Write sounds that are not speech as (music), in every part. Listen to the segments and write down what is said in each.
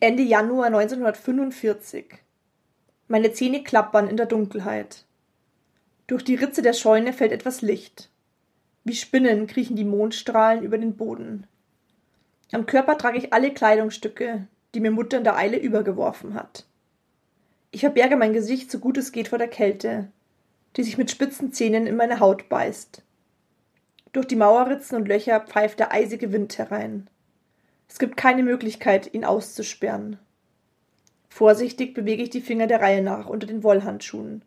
Ende Januar 1945. Meine Zähne klappern in der Dunkelheit. Durch die Ritze der Scheune fällt etwas Licht. Wie Spinnen kriechen die Mondstrahlen über den Boden. Am Körper trage ich alle Kleidungsstücke, die mir Mutter in der Eile übergeworfen hat. Ich verberge mein Gesicht so gut es geht vor der Kälte, die sich mit spitzen Zähnen in meine Haut beißt. Durch die Mauerritzen und Löcher pfeift der eisige Wind herein. Es gibt keine Möglichkeit, ihn auszusperren. Vorsichtig bewege ich die Finger der Reihe nach unter den Wollhandschuhen.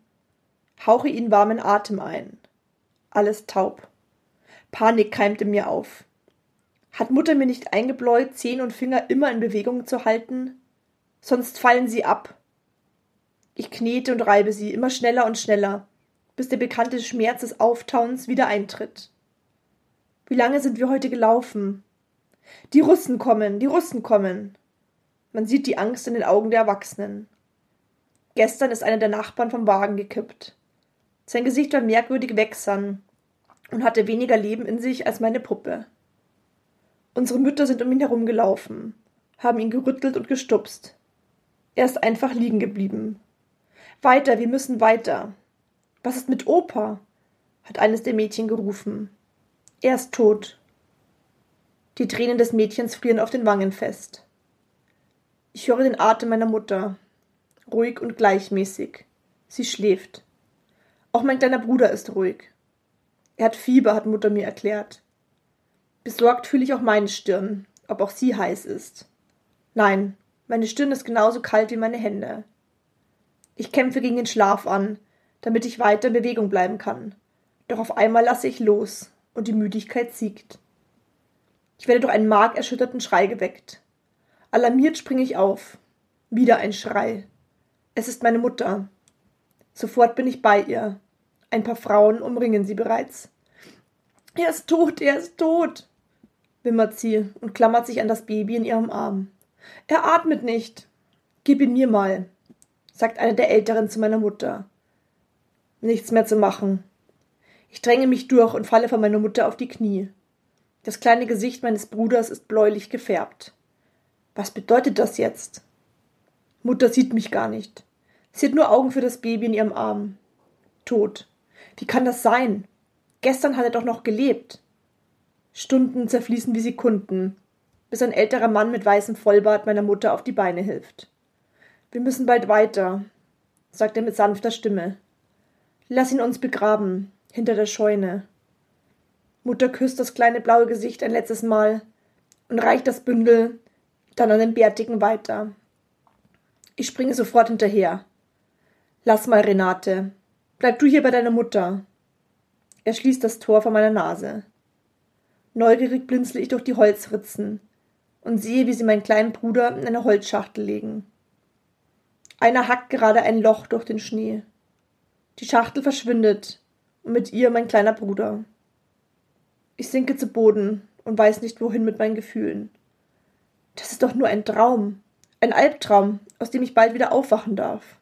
Hauche ihnen warmen Atem ein. Alles taub. Panik keimt in mir auf. Hat Mutter mir nicht eingebläut, Zehen und Finger immer in Bewegung zu halten? Sonst fallen sie ab. Ich knete und reibe sie immer schneller und schneller, bis der bekannte Schmerz des Auftauens wieder eintritt. Wie lange sind wir heute gelaufen? Die Russen kommen, die Russen kommen. Man sieht die Angst in den Augen der Erwachsenen. Gestern ist einer der Nachbarn vom Wagen gekippt. Sein Gesicht war merkwürdig wächsern und hatte weniger Leben in sich als meine Puppe. Unsere Mütter sind um ihn herumgelaufen, haben ihn gerüttelt und gestupst. Er ist einfach liegen geblieben. Weiter, wir müssen weiter. Was ist mit Opa? hat eines der Mädchen gerufen. Er ist tot. Die Tränen des Mädchens frieren auf den Wangen fest. Ich höre den Atem meiner Mutter, ruhig und gleichmäßig. Sie schläft. Auch mein kleiner Bruder ist ruhig. Er hat Fieber, hat Mutter mir erklärt. Besorgt fühle ich auch meine Stirn, ob auch sie heiß ist. Nein, meine Stirn ist genauso kalt wie meine Hände. Ich kämpfe gegen den Schlaf an, damit ich weiter in Bewegung bleiben kann. Doch auf einmal lasse ich los und die Müdigkeit siegt. Ich werde durch einen markerschütterten Schrei geweckt. Alarmiert springe ich auf. Wieder ein Schrei. Es ist meine Mutter. Sofort bin ich bei ihr. Ein paar Frauen umringen sie bereits. Er ist tot, er ist tot, wimmert sie und klammert sich an das Baby in ihrem Arm. Er atmet nicht. Gib ihn mir mal, sagt eine der Älteren zu meiner Mutter. Nichts mehr zu machen. Ich dränge mich durch und falle vor meiner Mutter auf die Knie. Das kleine Gesicht meines Bruders ist bläulich gefärbt. Was bedeutet das jetzt? Mutter sieht mich gar nicht. Sie hat nur Augen für das Baby in ihrem Arm. Tot. Wie kann das sein? Gestern hat er doch noch gelebt. Stunden zerfließen wie Sekunden, bis ein älterer Mann mit weißem Vollbart meiner Mutter auf die Beine hilft. Wir müssen bald weiter, sagt er mit sanfter Stimme. Lass ihn uns begraben, hinter der Scheune. Mutter küsst das kleine blaue Gesicht ein letztes Mal und reicht das Bündel dann an den Bärtigen weiter. Ich springe sofort hinterher. Lass mal, Renate. Bleib du hier bei deiner Mutter. Er schließt das Tor vor meiner Nase. Neugierig blinzle ich durch die Holzritzen und sehe, wie sie meinen kleinen Bruder in eine Holzschachtel legen. Einer hackt gerade ein Loch durch den Schnee. Die Schachtel verschwindet und mit ihr mein kleiner Bruder. Ich sinke zu Boden und weiß nicht wohin mit meinen Gefühlen. Das ist doch nur ein Traum, ein Albtraum, aus dem ich bald wieder aufwachen darf.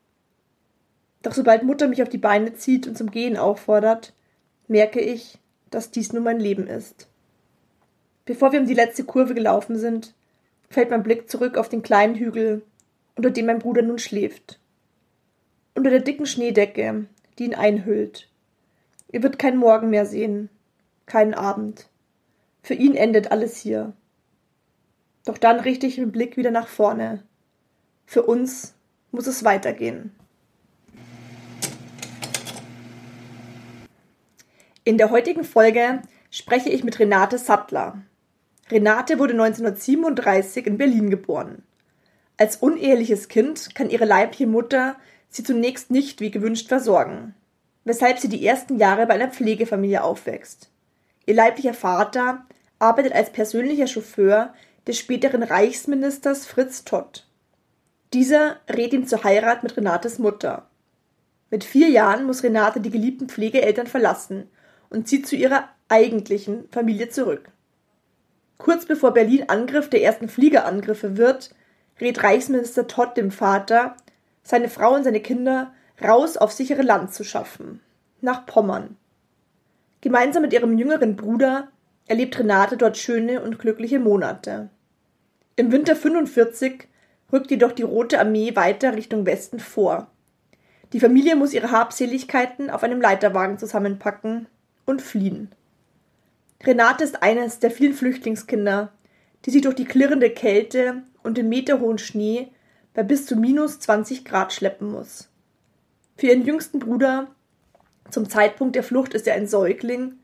Doch sobald Mutter mich auf die Beine zieht und zum Gehen auffordert, merke ich, dass dies nur mein Leben ist. Bevor wir um die letzte Kurve gelaufen sind, fällt mein Blick zurück auf den kleinen Hügel, unter dem mein Bruder nun schläft. Unter der dicken Schneedecke, die ihn einhüllt, Er wird keinen Morgen mehr sehen, keinen Abend. Für ihn endet alles hier. Doch dann richte ich den Blick wieder nach vorne. Für uns muss es weitergehen. In der heutigen Folge spreche ich mit Renate Sattler. Renate wurde 1937 in Berlin geboren. Als uneheliches Kind kann ihre leibliche Mutter sie zunächst nicht wie gewünscht versorgen, weshalb sie die ersten Jahre bei einer Pflegefamilie aufwächst. Ihr leiblicher Vater arbeitet als persönlicher Chauffeur des späteren Reichsministers Fritz Todt. Dieser rät ihm zur Heirat mit Renates Mutter. Mit vier Jahren muss Renate die geliebten Pflegeeltern verlassen und zieht zu ihrer eigentlichen Familie zurück. Kurz bevor Berlin Angriff der ersten Fliegerangriffe wird, rät Reichsminister Todt dem Vater, seine Frau und seine Kinder raus auf sichere Land zu schaffen, nach Pommern. Gemeinsam mit ihrem jüngeren Bruder erlebt Renate dort schöne und glückliche Monate. Im Winter 45 rückt jedoch die Rote Armee weiter Richtung Westen vor. Die Familie muss ihre Habseligkeiten auf einem Leiterwagen zusammenpacken und fliehen. Renate ist eines der vielen Flüchtlingskinder, die sich durch die klirrende Kälte und den meterhohen Schnee bei bis zu minus 20 Grad schleppen muss. Für ihren jüngsten Bruder, zum Zeitpunkt der Flucht ist er ein Säugling,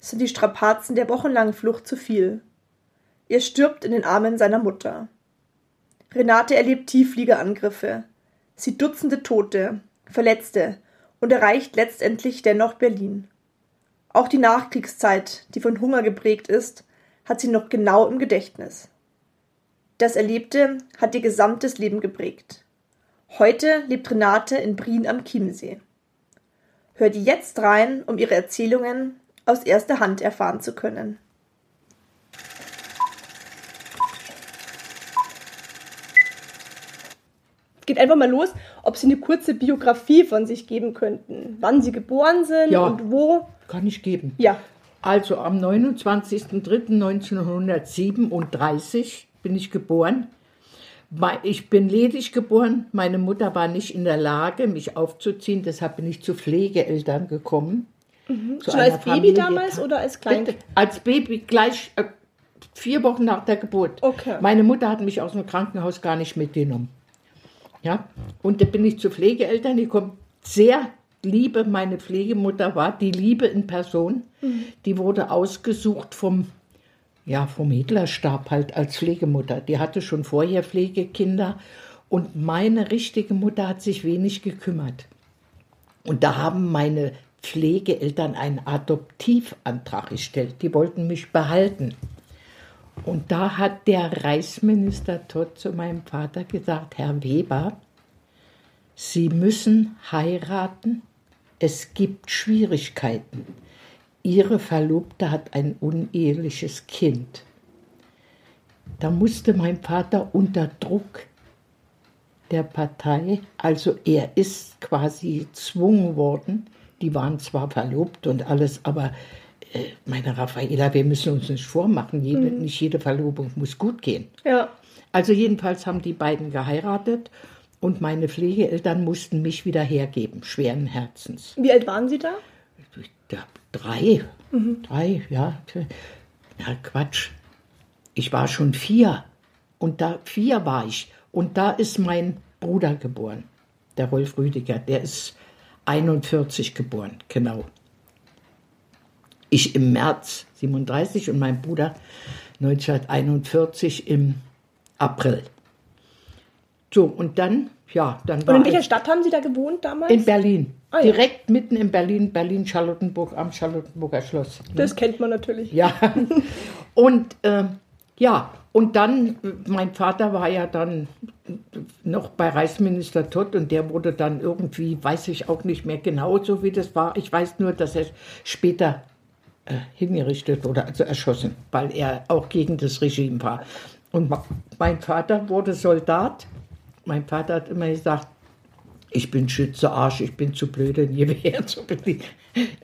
sind die Strapazen der wochenlangen Flucht zu viel. Er stirbt in den Armen seiner Mutter. Renate erlebt Tieffliegerangriffe, sieht Dutzende Tote, Verletzte und erreicht letztendlich dennoch Berlin. Auch die Nachkriegszeit, die von Hunger geprägt ist, hat sie noch genau im Gedächtnis. Das Erlebte hat ihr gesamtes Leben geprägt. Heute lebt Renate in Brien am Chiemsee. Hört jetzt rein, um ihre Erzählungen aus erster Hand erfahren zu können. Geht einfach mal los, ob Sie eine kurze Biografie von sich geben könnten. Wann Sie geboren sind Ja. und wo. Kann ich geben. Ja, Also am 29.03.1937 bin ich geboren. Ich bin ledig geboren. Meine Mutter war nicht in der Lage, mich aufzuziehen. Deshalb bin ich zu Pflegeeltern gekommen. Mhm. schon als Baby Familie- damals oder als Klein? Bitte, als Baby gleich äh, vier Wochen nach der Geburt. Okay. Meine Mutter hat mich aus dem Krankenhaus gar nicht mitgenommen. Ja, und da bin ich zu Pflegeeltern gekommen. Sehr liebe, meine Pflegemutter war die Liebe in Person. Die wurde ausgesucht vom, ja, vom Hitlerstab halt als Pflegemutter. Die hatte schon vorher Pflegekinder und meine richtige Mutter hat sich wenig gekümmert. Und da haben meine Pflegeeltern einen Adoptivantrag gestellt. Die wollten mich behalten. Und da hat der Reichsminister Todt zu meinem Vater gesagt, Herr Weber, Sie müssen heiraten. Es gibt Schwierigkeiten. Ihre Verlobte hat ein uneheliches Kind. Da musste mein Vater unter Druck der Partei, also er ist quasi gezwungen worden, die waren zwar verlobt und alles, aber äh, meine Raffaela, wir müssen uns nicht vormachen, jede, nicht jede Verlobung muss gut gehen. Ja. Also jedenfalls haben die beiden geheiratet und meine Pflegeeltern mussten mich wieder hergeben, schweren Herzens. Wie alt waren Sie da? Ja, drei, drei, ja. Ja, Quatsch. Ich war schon vier. Und da, vier war ich. Und da ist mein Bruder geboren, der Rolf Rüdiger. Der ist 41 geboren, genau. Ich im März 37 und mein Bruder 1941 im April. So, und dann, ja, dann war Und in welcher Stadt haben Sie da gewohnt damals? in Berlin. Ah, ja. Direkt mitten in Berlin, Berlin-Charlottenburg am Charlottenburger Schloss. das kennt man natürlich. Ja. (laughs) Und ähm, ja, und dann, äh, mein Vater war ja dann noch bei Reichsminister Todt und der wurde dann irgendwie, weiß ich auch nicht mehr genau so, wie das war. Ich weiß nur, dass er später äh, hingerichtet wurde, also erschossen, weil er auch gegen das Regime war. Und mein Vater wurde Soldat. Mein Vater hat immer gesagt, ich bin Schütze Arsch, ich bin zu blöd, ein Gewehr (laughs) zu bedienen.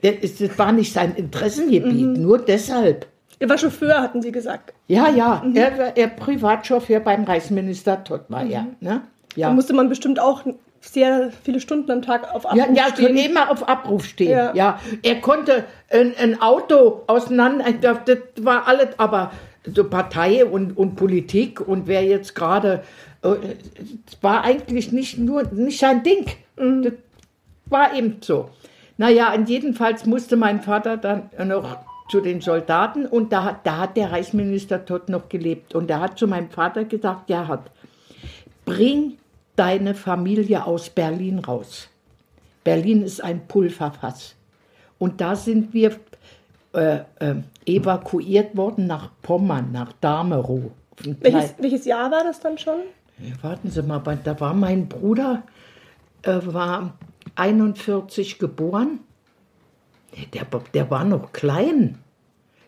Das war nicht sein Interessengebiet, nur deshalb. Er war Chauffeur, hatten Sie gesagt. Ja, ja, er, war- er Privatchauffeur beim Reichsminister Todt war er. Ne? Da Ja. musste man bestimmt auch sehr viele Stunden am Tag auf Ja, Abruf ja stehen. stehen. immer auf Abruf stehen. Ja. Ja. er konnte ein, ein Auto auseinander, das war alles, aber so Partei und, und Politik und wer jetzt gerade, es war eigentlich nicht nur, nicht sein Ding. Das war eben so. Naja, und jedenfalls musste mein Vater dann noch zu den Soldaten und da, hat- da hat der Reichsminister Todt noch gelebt und der hat zu meinem Vater gesagt, Gerhard, bring deine Familie aus Berlin raus. Berlin ist ein Pulverfass. Und da sind wir äh, äh, evakuiert worden nach Pommern, nach Damerow. Ein Welches, welches Jahr war das dann schon? Ja, Warten Sie mal, da war mein Bruder, äh, war 41 geboren. Der, der war noch klein.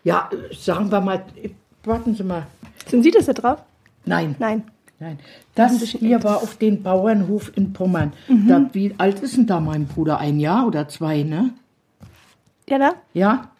Ja, äh, sagen wir mal, äh, warten Sie mal. Sind Sie das da drauf? Nein, Nein. Nein, das hier war auf den Bauernhof in Pommern. Da, wie alt ist denn da mein Bruder? Ein Jahr oder zwei, ne? Ja, da? Ja?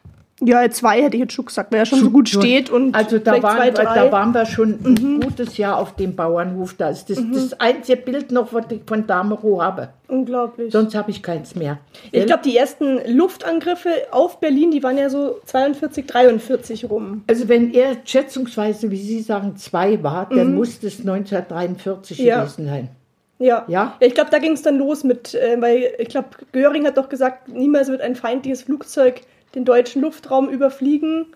Ja, zwei hätte ich jetzt schon gesagt, weil er schon so gut steht und also da waren, zwei. Mhm. da waren wir schon ein gutes Jahr auf dem Bauernhof. Da ist das, das einzige Bild noch, was ich von Damerow habe. Unglaublich. Sonst habe ich keins mehr. ich glaube, die ersten Luftangriffe auf Berlin, die waren ja so 42, 43 rum. also wenn er schätzungsweise, wie Sie sagen, zwei war, dann musste es 1943 Mhm. Ja. gewesen sein. Ja. Ja? ich glaube, da ging es dann los mit, äh, weil ich glaube, Göring hat doch gesagt, niemals wird ein feindliches Flugzeug den deutschen Luftraum überfliegen.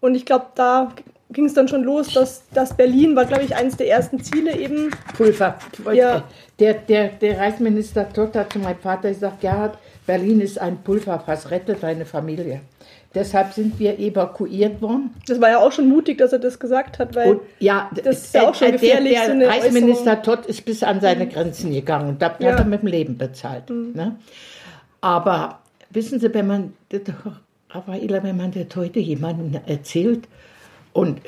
Und ich glaube, da ging es dann schon los, dass, dass Berlin war, glaube ich, eines der ersten Ziele eben. Pulver. Ja. Der, der, der Reichsminister Todt hat zu meinem Vater gesagt, Gerhard, Berlin ist ein Pulverfass, rette deine Familie. Deshalb sind wir evakuiert worden. Das war ja auch schon mutig, dass er das gesagt hat, weil Und ja, Das ist ja auch schon der, gefährlich, der so eine Reichsminister Todt ist bis an seine Grenzen gegangen und da hat Ja. er mit dem Leben bezahlt. Ne? Aber wissen Sie, wenn man, Raffaela, wenn man das heute jemandem erzählt und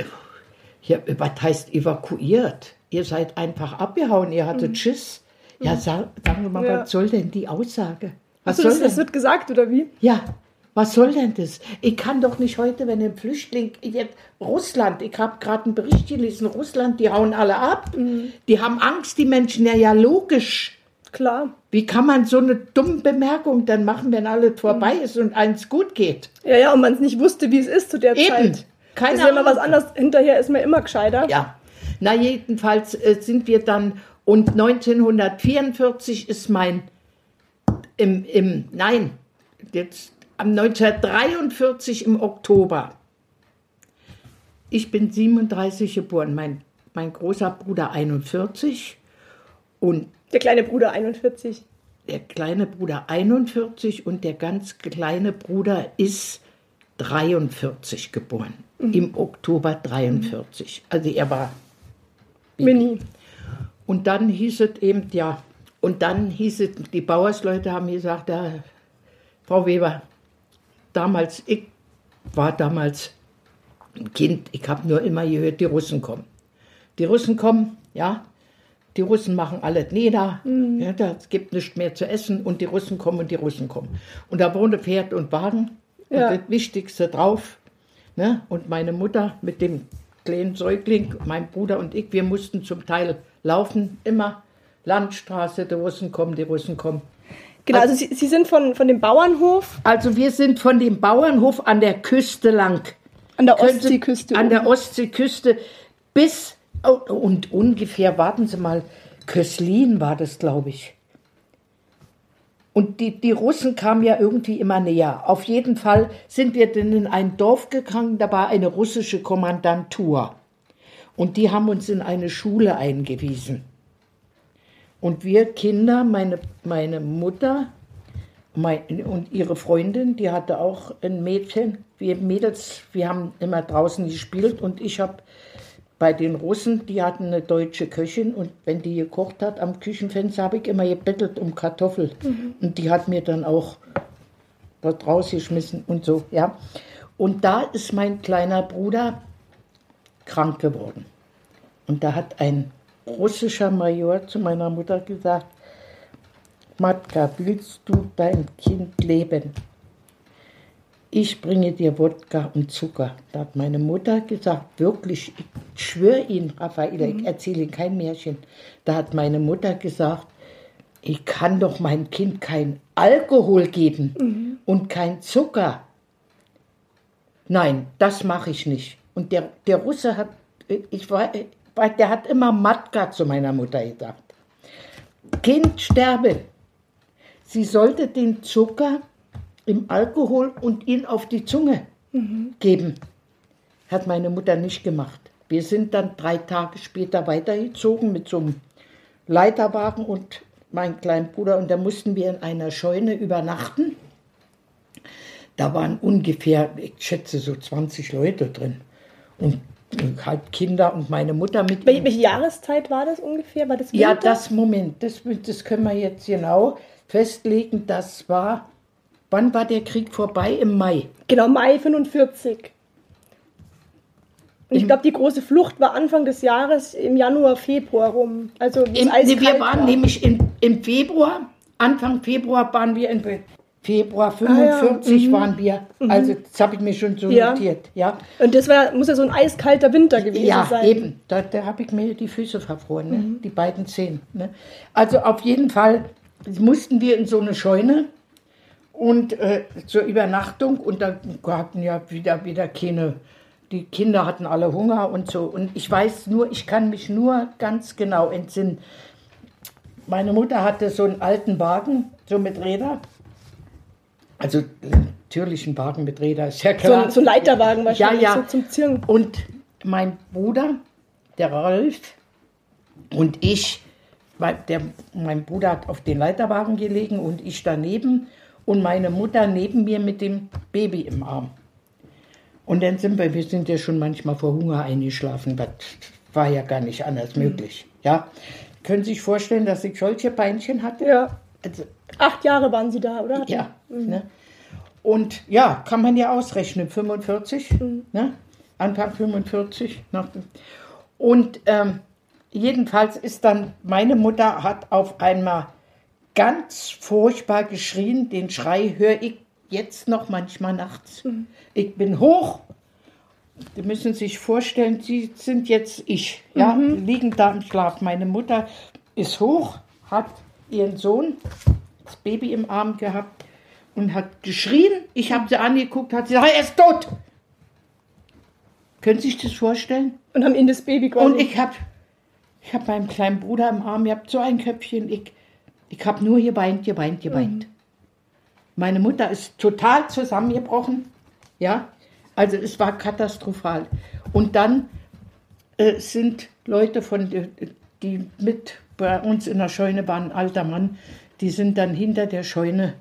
ja, was heißt evakuiert? Ihr seid einfach abgehauen, ihr hattet Schiss. Ja, sag, sagen wir mal, Ja. was soll denn die Aussage? Was Achso, soll das, das denn? wird gesagt, oder wie? Ja, was soll denn das? Ich kann doch nicht heute, wenn ein Flüchtling, jetzt Russland, ich habe gerade einen Bericht gelesen, Russland, die hauen alle ab. Die haben Angst, die Menschen, ja, ja, logisch. Klar. Wie kann man so eine dumme Bemerkung dann machen, wenn alles vorbei ist und eins gut geht? Ja, ja, und man es nicht wusste, wie es ist zu der Eben. Zeit. Keine ist ja immer was anderes. Hinterher ist man immer gescheiter. Ja. Na, jedenfalls äh, sind wir dann, und 1944 ist mein, im, im, nein, jetzt am 1943 im Oktober. Ich bin 37 geboren, mein, mein großer Bruder 41 und Der kleine Bruder 41. der kleine Bruder 41 und der ganz kleine Bruder ist 43 geboren. Im Oktober 43. Also er war Mini. Und dann hieß es eben, ja, und dann hieß es, die Bauersleute haben gesagt, ja, Frau Weber, damals, ich war damals ein Kind, ich habe nur immer gehört, die Russen kommen. Die Russen kommen, ja, die Russen machen alles nieder, ja, da- es gibt nichts mehr zu essen und die Russen kommen und die Russen kommen. Und da wohnte Pferd und Wagen Ja. und das Wichtigste drauf. Ne? Und meine Mutter mit dem kleinen Säugling, mein Bruder und ich, wir mussten zum Teil laufen, immer Landstraße, die Russen kommen, die Russen kommen. Genau, also Sie, Sie sind von, von dem Bauernhof Also wir sind von dem Bauernhof an der Küste lang. an der Ostseeküste. An der. Ostseeküste bis, und ungefähr, warten Sie mal, Köslin war das, glaube ich. Und die, die Russen kamen ja irgendwie immer näher. Auf jeden Fall sind wir dann in ein Dorf gegangen, da war eine russische Kommandantur. Und die haben uns in eine Schule eingewiesen. Und wir Kinder, meine, meine Mutter mein, und ihre Freundin, die hatte auch ein Mädchen. Wir Mädels, wir haben immer draußen gespielt und ich habe bei den Russen, die hatten eine deutsche Köchin und wenn die gekocht hat am Küchenfenster, habe ich immer gebettelt um Kartoffel. Und die hat mir dann auch dort rausgeschmissen und so, ja. Und da ist mein kleiner Bruder krank geworden. Und da hat ein russischer Major zu meiner Mutter gesagt, Matka, willst du dein Kind leben? Ich bringe dir Wodka und Zucker. Da hat meine Mutter gesagt, wirklich, ich schwöre Ihnen, Raffaella, ich erzähle Ihnen kein Märchen. Da hat meine Mutter gesagt, ich kann doch meinem Kind kein Alkohol geben und kein Zucker. Nein, das mache ich nicht. Und der, der Russe hat, ich war- der hat immer Matka zu meiner Mutter gesagt. Kind sterbe. Sie sollte den Zucker im Alkohol und ihn auf die Zunge geben. Hat meine Mutter nicht gemacht. Wir sind dann drei Tage später weitergezogen mit so einem Leiterwagen und mein kleinen Bruder und da mussten wir in einer Scheune übernachten. Da waren ungefähr, ich schätze, so 20 Leute drin. Und halt Kinder und meine Mutter mit. Wel welche Jahreszeit war das ungefähr? War das Ja, Winter? das Moment, das, das können wir jetzt genau festlegen. Das war, wann war der Krieg vorbei? Im Mai. Genau, Mai 45. Und ich glaube, die große Flucht war Anfang des Jahres im Januar, Februar rum. Also Im, nee, wir waren war. nämlich in, im Februar, Anfang Februar waren wir in Februar Ah ja, 45 waren wir. Also das habe ich mir schon so Ja. notiert. Ja, Und das war, muss ja so ein eiskalter Winter gewesen ja sein. eben. Da, da habe ich mir die Füße verfroren, ne? die beiden Zehen. Ne? Also auf jeden Fall mussten wir in so eine Scheune und äh, zur Übernachtung und da hatten ja wieder, wieder keine, die Kinder hatten alle Hunger und so. Und ich weiß nur, ich kann mich nur ganz genau entsinnen. Meine Mutter hatte so einen alten Wagen, so mit Räder. Also natürlich ein Wagen mit Räder, ist ja So, klar. so ein Leiterwagen wahrscheinlich, Ja, ja. so zum Zirn. Und mein Bruder, der Ralf, und ich, weil der, mein Bruder hat auf den Leiterwagen gelegen und ich daneben und meine Mutter neben mir mit dem Baby im Arm. Und dann sind wir, wir sind ja schon manchmal vor Hunger eingeschlafen, das war ja gar nicht anders möglich. Ja, können Sie sich vorstellen, dass ich solche Beinchen hatte? Ja. Also, Acht Jahre waren sie da, oder? ja. Ne? Und ja, kann man ja ausrechnen, 45, ne? Anfang 45. Nach, dem- und ähm, jedenfalls ist dann, meine Mutter hat auf einmal ganz furchtbar geschrien. Den Schrei höre ich jetzt noch manchmal nachts. Ich bin hoch. Sie müssen sich vorstellen, Sie sind jetzt ich, ja, liegen da im Schlaf. Meine Mutter ist hoch, hat ihren Sohn, das Baby im Arm gehabt und hat geschrien. Ich habe sie angeguckt, hat sie gesagt, er ist tot. Können Sie sich das vorstellen? Und haben ihnen das Baby quasi. Und ich habe ich hab meinen kleinen Bruder im Arm, ihr habt so ein Köpfchen. Ich, ich habe nur geweint, geweint, geweint. Meine Mutter ist total zusammengebrochen. Ja, also es war katastrophal. Und dann äh, sind Leute von, äh, die mit bei uns in der Scheune waren, ein alter Mann, die sind dann hinter der Scheune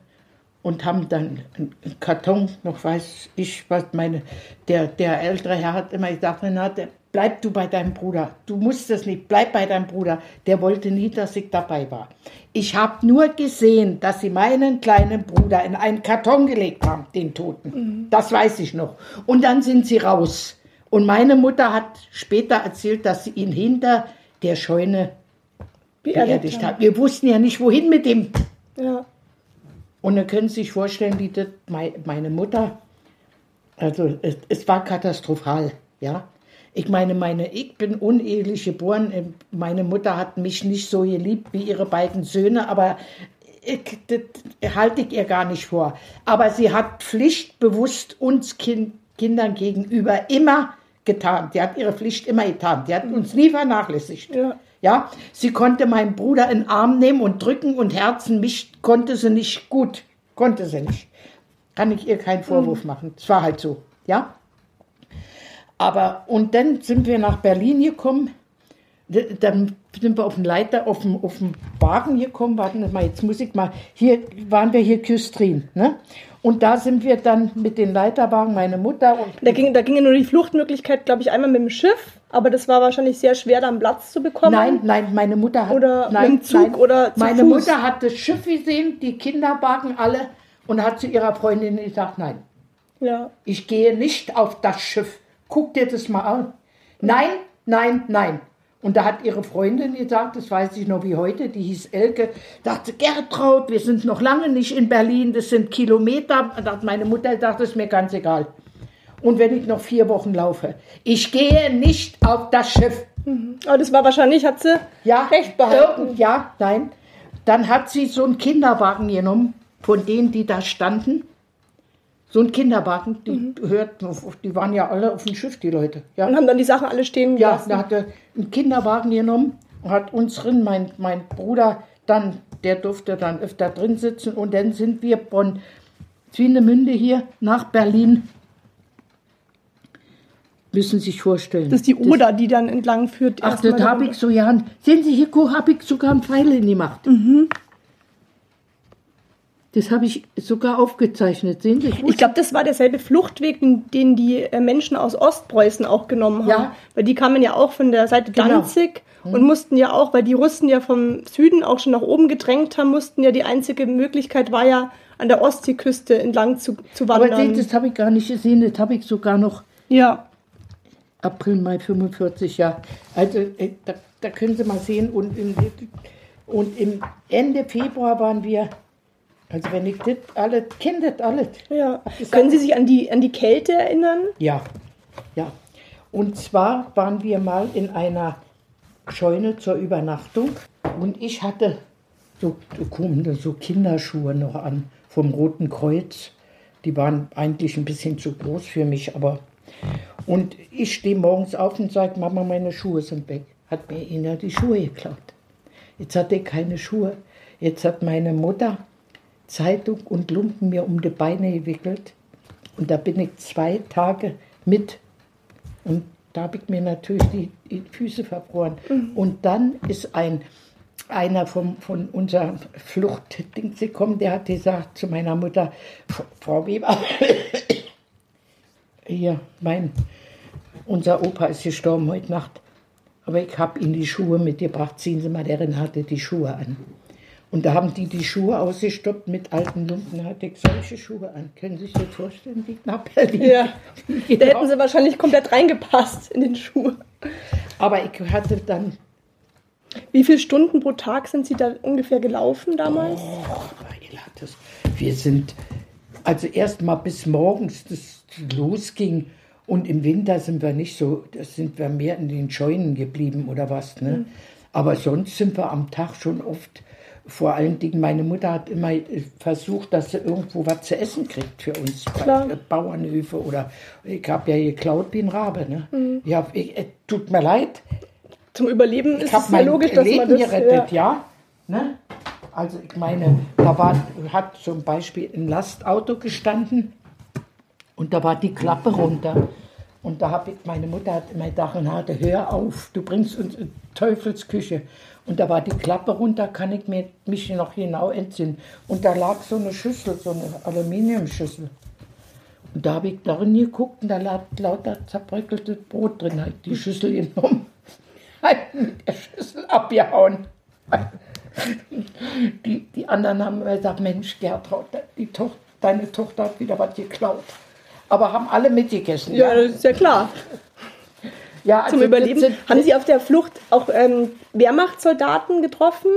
und haben dann einen Karton, noch weiß ich, was meine, der, der ältere Herr hat immer gesagt, Renate, bleib du bei deinem Bruder. Du musst es nicht, bleib bei deinem Bruder. Der wollte nie, dass ich dabei war. Ich habe nur gesehen, dass sie meinen kleinen Bruder in einen Karton gelegt haben, den Toten. Das weiß ich noch. Und dann sind sie raus. Und meine Mutter hat später erzählt, dass sie ihn hinter der Scheune beerdigt hat. Wir wussten ja nicht, wohin mit dem. Ja. Und dann können Sie sich vorstellen, wie das mei- meine Mutter, also es, es war katastrophal, ja. Ich meine, meine, ich bin unehelich geboren. Meine Mutter hat mich nicht so geliebt wie ihre beiden Söhne, aber ich, das halte ich ihr gar nicht vor. Aber sie hat pflichtbewusst uns kind, Kindern gegenüber immer getan. Sie hat ihre Pflicht immer getan. Sie hat uns nie vernachlässigt. Ja. Ja, sie konnte meinen Bruder in den Arm nehmen und drücken und Herzen. Mich konnte sie nicht gut. Konnte sie nicht. Kann ich ihr keinen Vorwurf machen. Es war halt so. Ja. Aber, und dann sind wir nach Berlin gekommen. Dann sind wir auf den Leiter, auf den, auf den Wagen gekommen. Warten mal, jetzt muss ich mal. Hier waren wir hier Küstrin. Ne? Und da sind wir dann mit den Leiterwagen, meine Mutter und Da ging, da ging ja nur die Fluchtmöglichkeit, glaube ich, einmal mit dem Schiff, aber das war wahrscheinlich sehr schwer, da einen Platz zu bekommen. Nein, nein, meine Mutter hat. Oder nein, mit dem Zug oder zu Meine Fuß. Mutter hat das Schiff gesehen, die Kinderwagen alle, und hat zu ihrer Freundin gesagt: Nein, Ja. ich gehe nicht auf das Schiff. Guck dir das mal an. Nein, nein, nein. Und da hat ihre Freundin gesagt, das weiß ich noch wie heute, die hieß Elke, dachte, Gertraud, wir sind noch lange nicht in Berlin, das sind Kilometer. Hat meine Mutter gesagt, das ist mir ganz egal. Und wenn ich noch vier Wochen laufe, ich gehe nicht auf das Schiff. Aber das war wahrscheinlich, hat sie Ja, recht behalten. Ja, nein. dann hat sie so einen Kinderwagen genommen, von denen, die da standen. So ein Kinderwagen, die hörten, auf- die waren ja alle auf dem Schiff, die Leute. Ja, Und haben dann die Sachen alle stehen ja gelassen. da hat er einen Kinderwagen genommen, hat uns drin, mein, mein Bruder, dann, der durfte dann öfter drin sitzen und dann sind wir von Swinemünde hier nach Berlin. Müssen Sie sich vorstellen. Das ist die Oder, die dann entlang führt. Ach, das habe ich so, ja. Sehen Sie, hier habe ich sogar einen Pfeil hingemacht. Mhm. Das habe ich sogar aufgezeichnet. Sehen Sie? Ich glaube, das war derselbe Fluchtweg, den- die äh, Menschen aus Ostpreußen auch genommen haben. Ja. Weil die kamen ja auch von der Seite Genau. Danzig und mussten ja auch, weil die Russen ja vom Süden auch schon nach oben gedrängt haben, mussten ja die einzige Möglichkeit war ja an der Ostseeküste entlang zu, zu Aber wandern. das, das habe ich gar nicht gesehen. Das habe ich sogar noch ja. April, Mai 45, ja. Also äh, da, da können Sie mal sehen. Und im, und im Ende Februar waren wir, also wenn ich das alles, kenne das alles. ja. das Können Sie sich an die, an die Kälte erinnern? Ja, ja. Und zwar waren wir mal in einer Scheune zur Übernachtung und ich hatte so, so- so Kinderschuhe noch an vom Roten Kreuz. Die waren eigentlich ein bisschen zu groß für mich, aber. Und ich stehe morgens auf und sage: Mama, meine Schuhe sind weg. Hat mir Ina die Schuhe geklaut. Jetzt hatte ich keine Schuhe. Jetzt hat meine Mutter Zeitung und Lumpen mir um die Beine gewickelt. Und da bin ich zwei Tage mit. Und da habe ich mir natürlich die, die Füße verbrochen. Und dann ist ein, einer vom, von unserer Fluchtdings gekommen, der hat gesagt zu meiner Mutter, "F- Frau Weber, (coughs) hier, mein, unser Opa ist gestorben heute Nacht. Aber ich habe ihm die Schuhe mitgebracht. Ziehen Sie mal, der hatte die Schuhe an. Und da haben die die Schuhe ausgestoppt mit alten Lumpen. Da hatte ich solche Schuhe an. Können Sie sich das vorstellen? Die nach Berlin. Ja. Da hätten Sie wahrscheinlich komplett reingepasst in den Schuh. Aber ich hatte dann, Wie viele Stunden pro Tag sind Sie da ungefähr gelaufen damals? oh, wir sind, also erst mal bis morgens das losging. Und im Winter sind wir nicht so, da sind wir mehr in den Scheunen geblieben oder was. Ne? Aber sonst sind wir am Tag schon oft, vor allen Dingen, meine Mutter hat immer äh, versucht, dass sie irgendwo was zu essen kriegt für uns. Klar. Bei äh, Bauernhöfe oder ich habe ja geklaut wie ein Rabe. Ne? Ja, ich, äh, tut mir leid, Zum Überleben ist es ja mein logisch, dass Leben man das... gerettet, ja. Ne? Also ich meine, da war, hat zum Beispiel ein Lastauto gestanden und da war die Klappe runter. Und da habe ich, meine Mutter hat immer gedacht, hör auf, du bringst uns in Teufelsküche. Und da war die Klappe runter, kann ich mir, mich noch genau entsinnen. Und da lag so eine Schüssel, so eine Aluminiumschüssel. Und da habe ich darin geguckt und da lag lauter zerbröckeltes Brot drin. Habe die Schüssel genommen, (laughs) halt mit der Schüssel abgehauen. Die, die anderen haben gesagt, Mensch, Gertraud, die Toch, deine Tochter hat wieder was geklaut. Aber haben alle mitgegessen. Ja, das ist ja klar. Ja also Zum Überleben. das sind- Haben Sie auf der Flucht auch ähm, Wehrmachtssoldaten getroffen?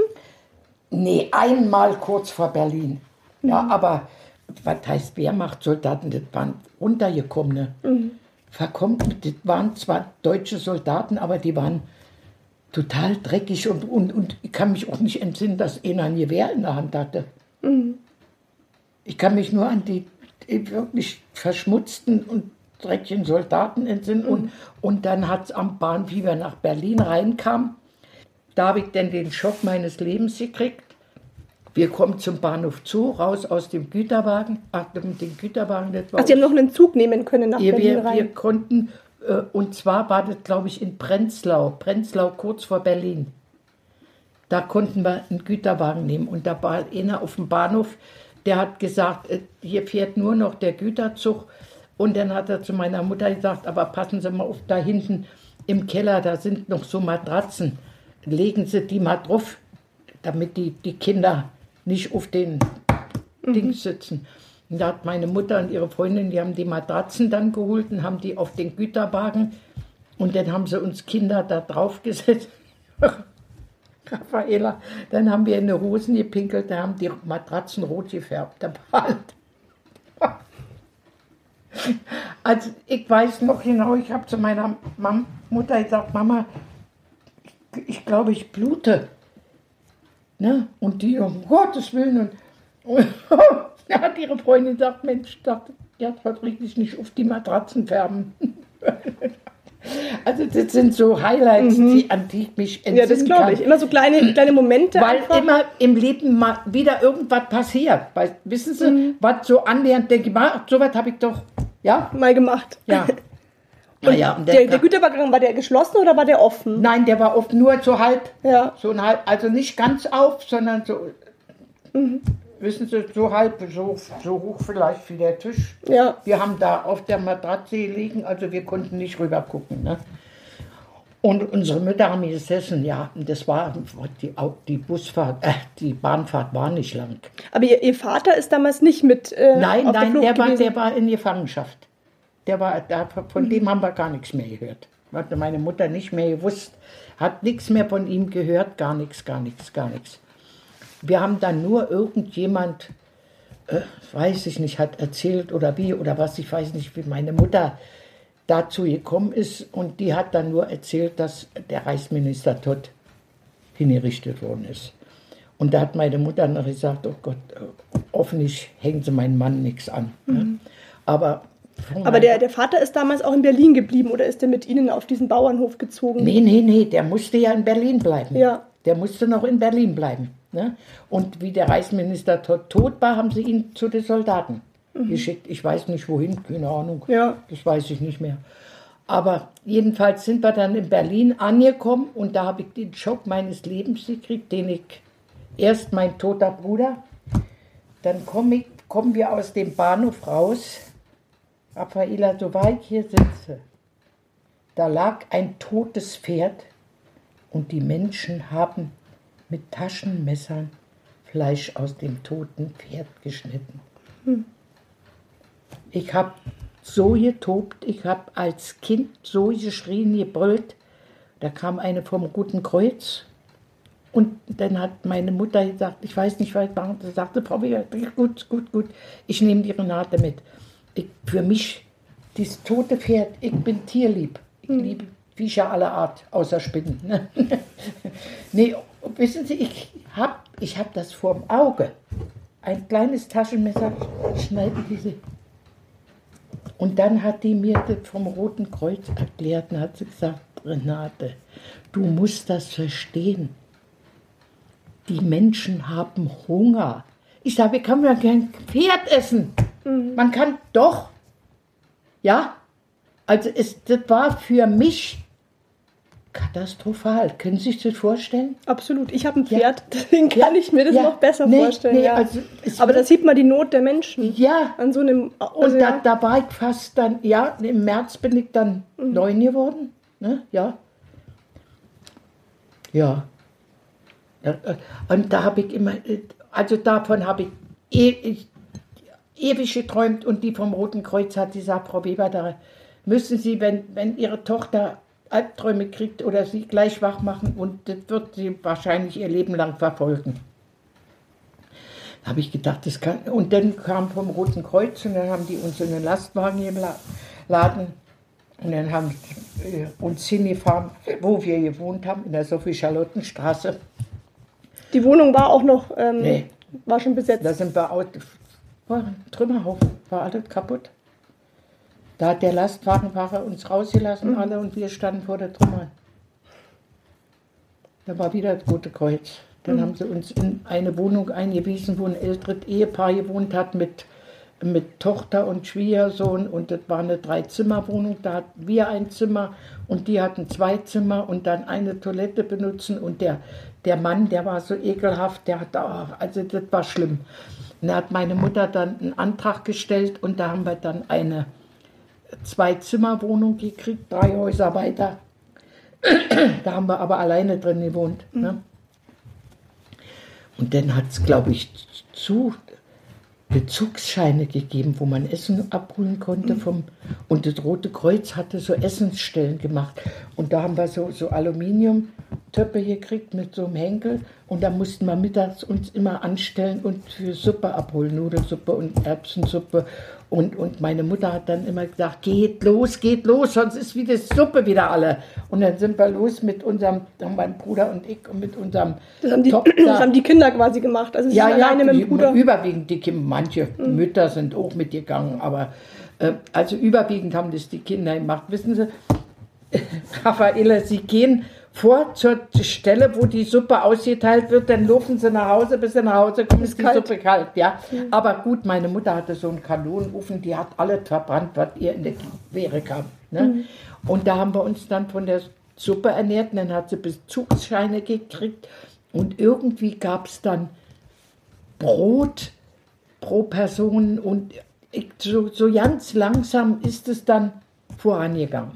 Nee, einmal kurz vor Berlin. Ja, aber was heißt Wehrmachtssoldaten? Das waren runtergekommene. Verkommt, das waren zwar deutsche Soldaten, aber die waren total dreckig und, und, und ich kann mich auch nicht entsinnen, dass einer ein Gewehr in der Hand hatte. Ich kann mich nur an die, die wirklich verschmutzten und dreckigen Soldaten entsinnen. Und, und dann hat es am Bahn, wie wir nach Berlin reinkamen, da habe ich dann den Schock meines Lebens gekriegt. Wir kommen zum Bahnhof zu, raus aus dem Güterwagen. Ach, mit dem Güterwagen, das war Also Sie haben noch einen Zug nehmen können nach wir, Berlin wir, rein. wir konnten, äh, und zwar war das, glaube ich, in Prenzlau. Prenzlau kurz vor Berlin. Da konnten wir einen Güterwagen nehmen. Und da war einer auf dem Bahnhof, der hat gesagt, äh, hier fährt nur noch der Güterzug. Und dann hat er zu meiner Mutter gesagt, aber passen Sie mal auf, da hinten im Keller, da sind noch so Matratzen. Legen Sie die mal drauf, damit die, die Kinder nicht auf den Dings sitzen. Und da hat meine Mutter und ihre Freundin, die haben die Matratzen dann geholt und haben die auf den Güterwagen und dann haben sie uns Kinder da drauf gesetzt. (laughs) Raffaela, dann haben wir in die Hosen gepinkelt, da haben die Matratzen rot gefärbt. (laughs) Also ich weiß noch genau, ich habe zu meiner Mam Mutter gesagt, Mama, ich, ich glaube, ich blute. Ne? Und die, um Gottes Willen. Und, und (laughs) da hat ihre Freundin gesagt, Mensch, dachte, ja, dich nicht auf die Matratzen färben. (laughs) Also das sind so Highlights, die, an die ich mich Mhm. Ja, das entsinnen glaube ich. Immer so kleine, kleine Momente. Weil einfach. immer im Leben mal wieder irgendwas passiert. Weil, wissen Sie, Mhm. was so annähernd denke ich, mal, so was habe ich doch, ja, mal gemacht. ja. naja, (laughs) und Der, der Güterwagen, war der geschlossen oder war der offen? Nein, der war oft nur so halb, Ja. so ein halb, also nicht ganz auf, sondern so, Mhm. wissen Sie, so halb, so, so hoch vielleicht wie der Tisch. Ja. Wir haben da auf der Matratze liegen, also wir konnten nicht rüber gucken. Ne? Und unsere Mütter haben gesessen, ja, und das war die, die Busfahrt, äh, die Bahnfahrt war nicht lang. Aber ihr, ihr Vater ist damals nicht mit äh, Nein, auf der nein, Flucht der war, der war in Gefangenschaft. Der war, da, von dem haben wir gar nichts mehr gehört. Hatte meine Mutter nicht mehr gewusst, hat nichts mehr von ihm gehört, gar nichts, gar nichts, gar nichts. Wir haben dann nur irgendjemand, äh, weiß ich nicht, hat erzählt oder wie oder was, ich weiß nicht, wie meine Mutter dazu gekommen ist und die hat dann nur erzählt, dass der Reichsminister Todd hingerichtet worden ist. Und da hat meine Mutter noch gesagt, oh Gott, äh, hoffentlich hängen sie meinen Mann nichts an. Ne? Aber, Mhm. Aber meinem- der, der Vater ist damals auch in Berlin geblieben oder ist der mit Ihnen auf diesen Bauernhof gezogen? Nee, nee, nee, der musste ja in Berlin bleiben. Ja. Der musste noch in Berlin bleiben. Ne? Und wie der Reichsminister tot, tot war, haben sie ihn zu den Soldaten geschickt. Ich weiß nicht wohin, keine Ahnung. Mhm. Ja. Das weiß ich nicht mehr. Aber jedenfalls sind wir dann in Berlin angekommen und da habe ich den Schock meines Lebens gekriegt, den ich erst mein toter Bruder, dann komm ich, kommen wir aus dem Bahnhof raus. Raffaela, so weit ich hier sitze, da lag ein totes Pferd und die Menschen haben mit Taschenmessern Fleisch aus dem toten Pferd geschnitten. Ich habe so getobt, ich habe als Kind so geschrien, gebrüllt. Da kam eine vom Guten Kreuz und dann hat meine Mutter gesagt, ich weiß nicht, was war. Sie sagte, Frau Weber, gut, gut, gut, ich nehme die Renate mit. Ich, für mich, dieses tote Pferd, ich bin tierlieb. Ich liebe Viecher aller Art, außer Spinnen. ne? (laughs) nee, wissen Sie, ich habe ich hab das vorm Auge. Ein kleines Taschenmesser schneiden diese. Und dann hat die mir das vom Roten Kreuz erklärt und hat sie gesagt, Renate, du musst das verstehen die Menschen haben Hunger. Ich sage, wie kann man kein Pferd essen? Man kann doch. Ja, also es, das war für mich katastrophal. Können Sie sich das vorstellen? Absolut. Ich habe ein Ja. Pferd, (laughs) deswegen kann ich mir das Ja. noch besser Nee, vorstellen. nee, ja. also Aber da sieht man die Not der Menschen. Ja, An so einem. und Also, da, ja. da war ich fast dann, ja, im März bin ich dann neun geworden. Ne? Ja. Ja. Ja, äh, Und da habe ich immer, äh, also davon habe ich ewig, ewig geträumt und die vom Roten Kreuz hat gesagt, Frau Weber, da müssen Sie, wenn, wenn Ihre Tochter Albträume kriegt oder sie gleich wach machen und das wird sie wahrscheinlich ihr Leben lang verfolgen. Da habe ich gedacht, das kann. Und dann kam vom Roten Kreuz und dann haben die uns in den Lastwagen geladen. Und dann haben äh, uns hingefahren, wo wir gewohnt haben, in der Sophie-Charlottenstraße. Die Wohnung war auch noch. Ähm, Nee. War schon besetzt. Da sind wir aus, war ein Trümmerhaufen, war alles kaputt. Da hat der Lastwagenfahrer uns rausgelassen, alle, und wir standen vor der Trümmer. Da war wieder das Rote Kreuz. Dann haben sie uns in eine Wohnung eingewiesen, wo ein älteres Ehepaar gewohnt hat mit, mit Tochter und Schwiegersohn. Und das war eine Drei-Zimmer-Wohnung. Da hatten wir ein Zimmer und die hatten zwei Zimmer und dann eine Toilette benutzen. Und der, der Mann, der war so ekelhaft, der hat auch, also das war schlimm. Und da hat meine Mutter dann einen Antrag gestellt und da haben wir dann eine Zwei-Zimmer-Wohnung gekriegt, drei Häuser weiter. (clears throat) Da haben wir aber alleine drin gewohnt. Ne? Und dann hat es, glaube ich, zu Bezugsscheine gegeben, wo man Essen abholen konnte. Vom, und das Rote Kreuz hatte so Essensstellen gemacht. Und da haben wir so, so Aluminiumtöpfe gekriegt mit so einem Henkel. Und da mussten wir mittags uns immer anstellen und für Suppe abholen, Nudelsuppe und Erbsensuppe Und, und meine Mutter hat dann immer gesagt, geht los, geht los, sonst ist wieder Suppe wieder alle. Und dann sind wir los mit unserem, dann mein Bruder und ich und mit unserem Das haben, die, (clears throat) Tochter. das haben die Kinder quasi gemacht. Also Ja, ja, alleine mit die- dem Bruder. überwiegend die Kinder, manche Mütter sind auch mitgegangen, aber äh, also überwiegend haben das die Kinder gemacht. Wissen Sie, (laughs) Raffaella, Sie gehen vor zur Stelle, wo die Suppe ausgeteilt wird, dann laufen Sie nach Hause, bis Sie nach Hause kommen, ist die kalt. Suppe kalt, ja. Aber gut, meine Mutter hatte so einen Kanonenofen, die hat alles verbrannt, was ihr in der Quere kam. Ne? Und da haben wir uns dann von der Suppe ernährt und dann hat sie Bezugsscheine gekriegt und irgendwie gab es dann Brot pro Person und so, so ganz langsam ist es dann vorangegangen.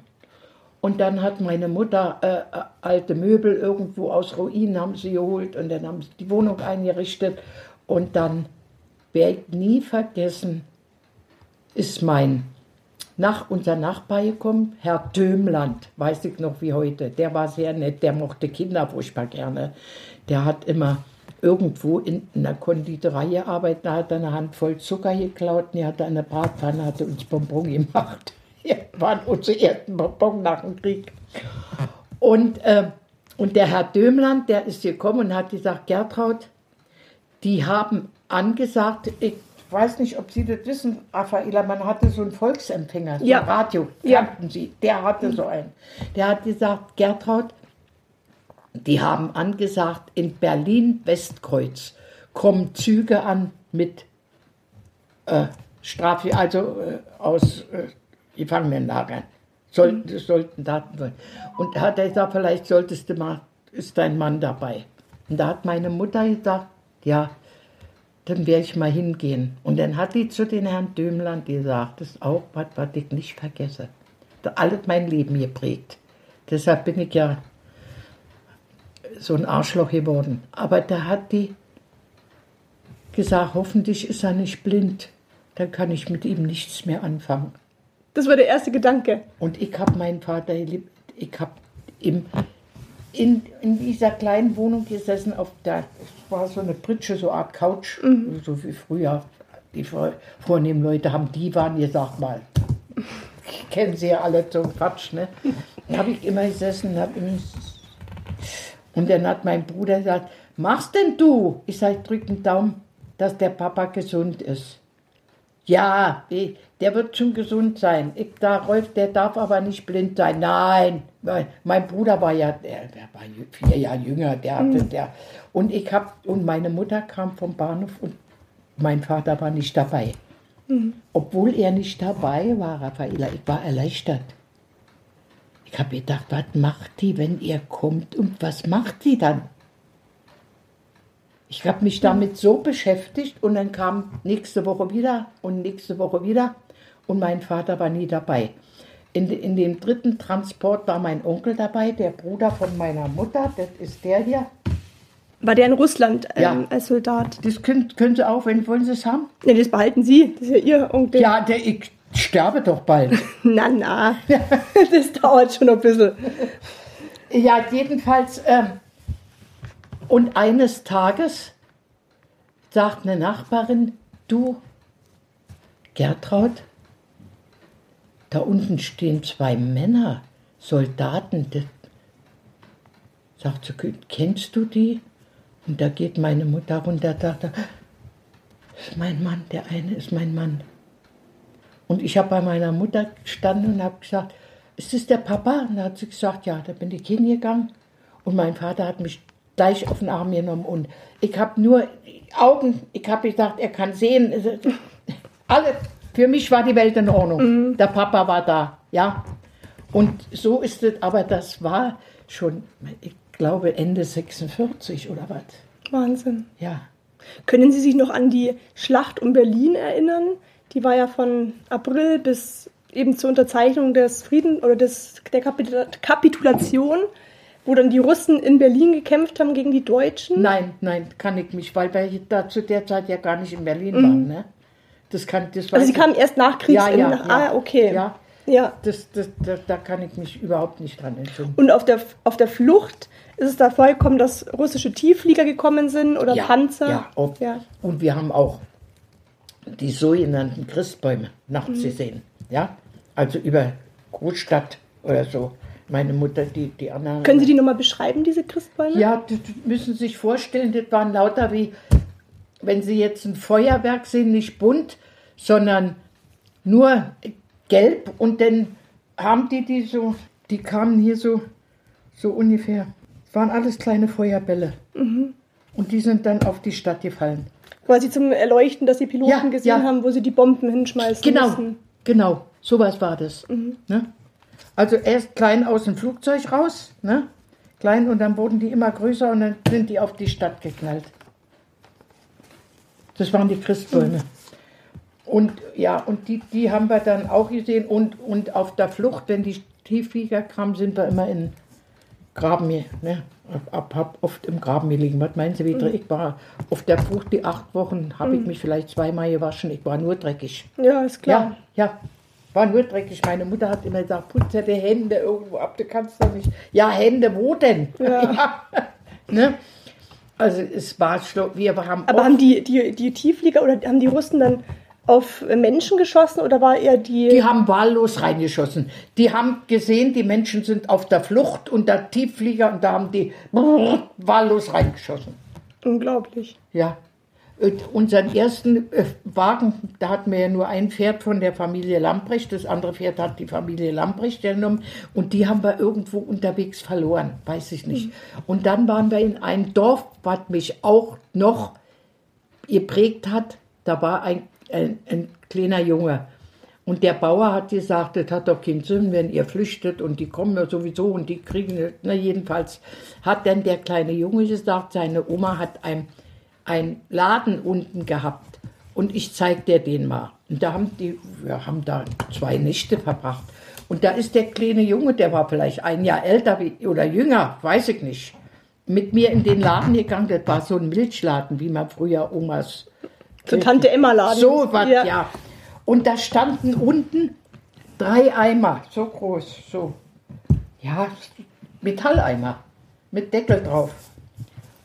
Und dann hat meine Mutter äh, äh, alte Möbel irgendwo aus Ruinen haben sie geholt und dann haben sie die Wohnung eingerichtet. Und dann werde ich nie vergessen, ist mein nach unser Nachbar gekommen, Herr Dömland, weiß ich noch wie heute. Der war sehr nett, der mochte Kinder furchtbar gerne. Der hat immer irgendwo in einer Konditorei gearbeitet, da hat er eine Handvoll Zucker geklaut und er hatte eine Bratpfanne, hatte uns Bonbon gemacht. Ja, waren unsere ersten Bonbon nach dem Krieg. Und, äh, und der Herr Dömland, der ist gekommen und hat gesagt, Gertraud, die haben angesagt, ich weiß nicht, ob Sie das wissen, Raffaela, man hatte so einen Volksempfänger, so Ja. ein Radio, Ja. kannten Sie, der hatte so einen. Der hat gesagt, Gertraud, die haben angesagt, in Berlin-Westkreuz kommen Züge an mit äh, Strafe, also äh, aus äh, Gefangenenlagern. Sollten, das sollten Daten sein. Und da hat er gesagt, vielleicht solltest du mal, ist dein Mann dabei. Und da hat meine Mutter gesagt, ja, dann werde ich mal hingehen. Und dann hat die zu den Herrn Dömland gesagt, das ist auch was, was ich nicht vergesse. Das alles mein Leben geprägt. Deshalb bin ich ja so ein Arschloch geworden. Aber da hat die gesagt, hoffentlich ist er nicht blind. Dann kann ich mit ihm nichts mehr anfangen. Das war der erste Gedanke. Und ich habe meinen Vater geliebt. Ich habe in, in dieser kleinen Wohnung gesessen, auf der, es war so eine Pritsche, so eine Art Couch, so wie früher. Die vor- vornehmen Leute haben Divan gesagt mal. Kennen sie ja alle zum Quatsch, ne? Da habe ich immer gesessen, hab immer und dann hat mein Bruder gesagt, machst denn du? Ich sage, drück den Daumen, dass der Papa gesund ist. Ja, ich- der wird schon gesund sein. Ich, da, Rolf, der darf aber nicht blind sein. Nein, weil mein Bruder war ja, der, der war vier Jahre jünger, der hatte der. Und ich hab, und meine Mutter kam vom Bahnhof und mein Vater war nicht dabei. Obwohl er nicht dabei war, Raffaela, ich war erleichtert. Ich habe gedacht, was macht die, wenn ihr kommt und was macht die dann? Ich habe mich damit so beschäftigt und dann kam nächste Woche wieder und nächste Woche wieder und mein Vater war nie dabei. In, in dem dritten Transport war mein Onkel dabei, der Bruder von meiner Mutter, das ist der hier. War der in Russland ähm, Ja. als Soldat? Das können, können Sie auch, wenn wollen Sie es haben? Ne, das behalten Sie. Das ist ja Ihr Onkel. Ja, der, ich sterbe doch bald. (laughs) Na, na. (laughs) das dauert schon ein bisschen. Ja, jedenfalls. ähm, und eines Tages sagt eine Nachbarin, du, Gertraud, da unten stehen zwei Männer, Soldaten. Das, sagt sie, kennst du die? Und da geht meine Mutter runter, sagt, das ist mein Mann, der eine ist mein Mann. Und ich habe bei meiner Mutter gestanden und habe gesagt, ist das der Papa? Und da hat sie gesagt, ja, da bin ich hingegangen. Und mein Vater hat mich gleich auf den Arm genommen. Und ich habe nur Augen, ich habe gesagt, er kann sehen. (laughs) Alle, für mich war die Welt in Ordnung. Der Papa war da, ja. Und so ist es, aber das war schon, ich glaube, Ende 46 oder was. Wahnsinn. Ja. Können Sie sich noch an die Schlacht um Berlin erinnern? Die war ja von April bis eben zur Unterzeichnung des Frieden oder des, der Kapitula Kapitulation, wo dann die Russen in Berlin gekämpft haben gegen die Deutschen. Nein, nein, kann ich nicht, weil wir da zu der Zeit ja gar nicht in Berlin waren. Ne? Das kann, das also sie kamen erst nach ja, ja, Kriegsende. ja. Ah, okay. Ja, Ja. das, das, das, da kann ich mich überhaupt nicht dran entsinnen. Und auf der, auf der Flucht ist es da vorgekommen, dass russische Tiefflieger gekommen sind oder ja, Panzer. Ja, oft. Ja. Und wir haben auch die sogenannten Christbäume nachts gesehen. Ja, also über Großstadt oder so. Meine Mutter, die, die anderen. Können Sie die nochmal beschreiben, diese Christbäume? Ja, das müssen Sie sich vorstellen, das waren lauter wie, wenn Sie jetzt ein Feuerwerk sehen, nicht bunt, sondern nur gelb und dann haben die die so, die kamen hier so, so ungefähr, es waren alles kleine Feuerbälle. Und die sind dann auf die Stadt gefallen. Quasi zum Erleuchten, dass die Piloten Ja, gesehen ja. haben, wo sie die Bomben hinschmeißen Genau, müssen. genau, sowas war das. Ne? Also erst klein aus dem Flugzeug raus, ne? klein und dann wurden die immer größer und dann sind die auf die Stadt geknallt. Das waren die Christbäume. Und ja, und die, die haben wir dann auch gesehen und, und auf der Flucht, wenn die Tiefflieger kamen, sind wir immer in Graben hier, ne? Hab, hab oft im Graben gelegen. Was meinen Sie, wie dreckig ich war? Auf der Flucht die acht Wochen habe ich mich vielleicht zweimal gewaschen. Ich war nur dreckig. Ja, ist klar. Ja, ja. War nur dreckig. Meine Mutter hat immer gesagt, putze die Hände irgendwo ab, du kannst doch nicht. Ja, Hände, wo denn? Ja. (laughs) ne? Also es war schlo- wir haben Aber haben die, die, die Tiefflieger oder haben die Russen dann auf Menschen geschossen oder war eher die. Die haben wahllos reingeschossen. Die haben gesehen, die Menschen sind auf der Flucht und der Tiefflieger und da haben die wahllos reingeschossen. Unglaublich. Ja. Und unseren ersten äh, Wagen, da hatten wir ja nur ein Pferd von der Familie Lamprecht, das andere Pferd hat die Familie Lamprecht genommen und die haben wir irgendwo unterwegs verloren, weiß ich nicht. Und dann waren wir in einem Dorf, was mich auch noch geprägt hat, da war ein, ein, ein kleiner Junge. Und der Bauer hat gesagt, das hat doch keinen Sinn, wenn ihr flüchtet und die kommen ja sowieso und die kriegen, na jedenfalls hat dann der kleine Junge gesagt, seine Oma hat ein, ein Laden unten gehabt und ich zeig dir den mal. Und da haben die, wir haben da zwei Nächte verbracht. Und da ist der kleine Junge, der war vielleicht ein Jahr älter oder jünger, weiß ich nicht, mit mir in den Laden gegangen. Das war so ein Milchladen, wie man früher Omas So Tante Emma Laden. so was, ja. Und da standen unten drei Eimer, so groß, so. Ja, Metalleimer mit Deckel drauf.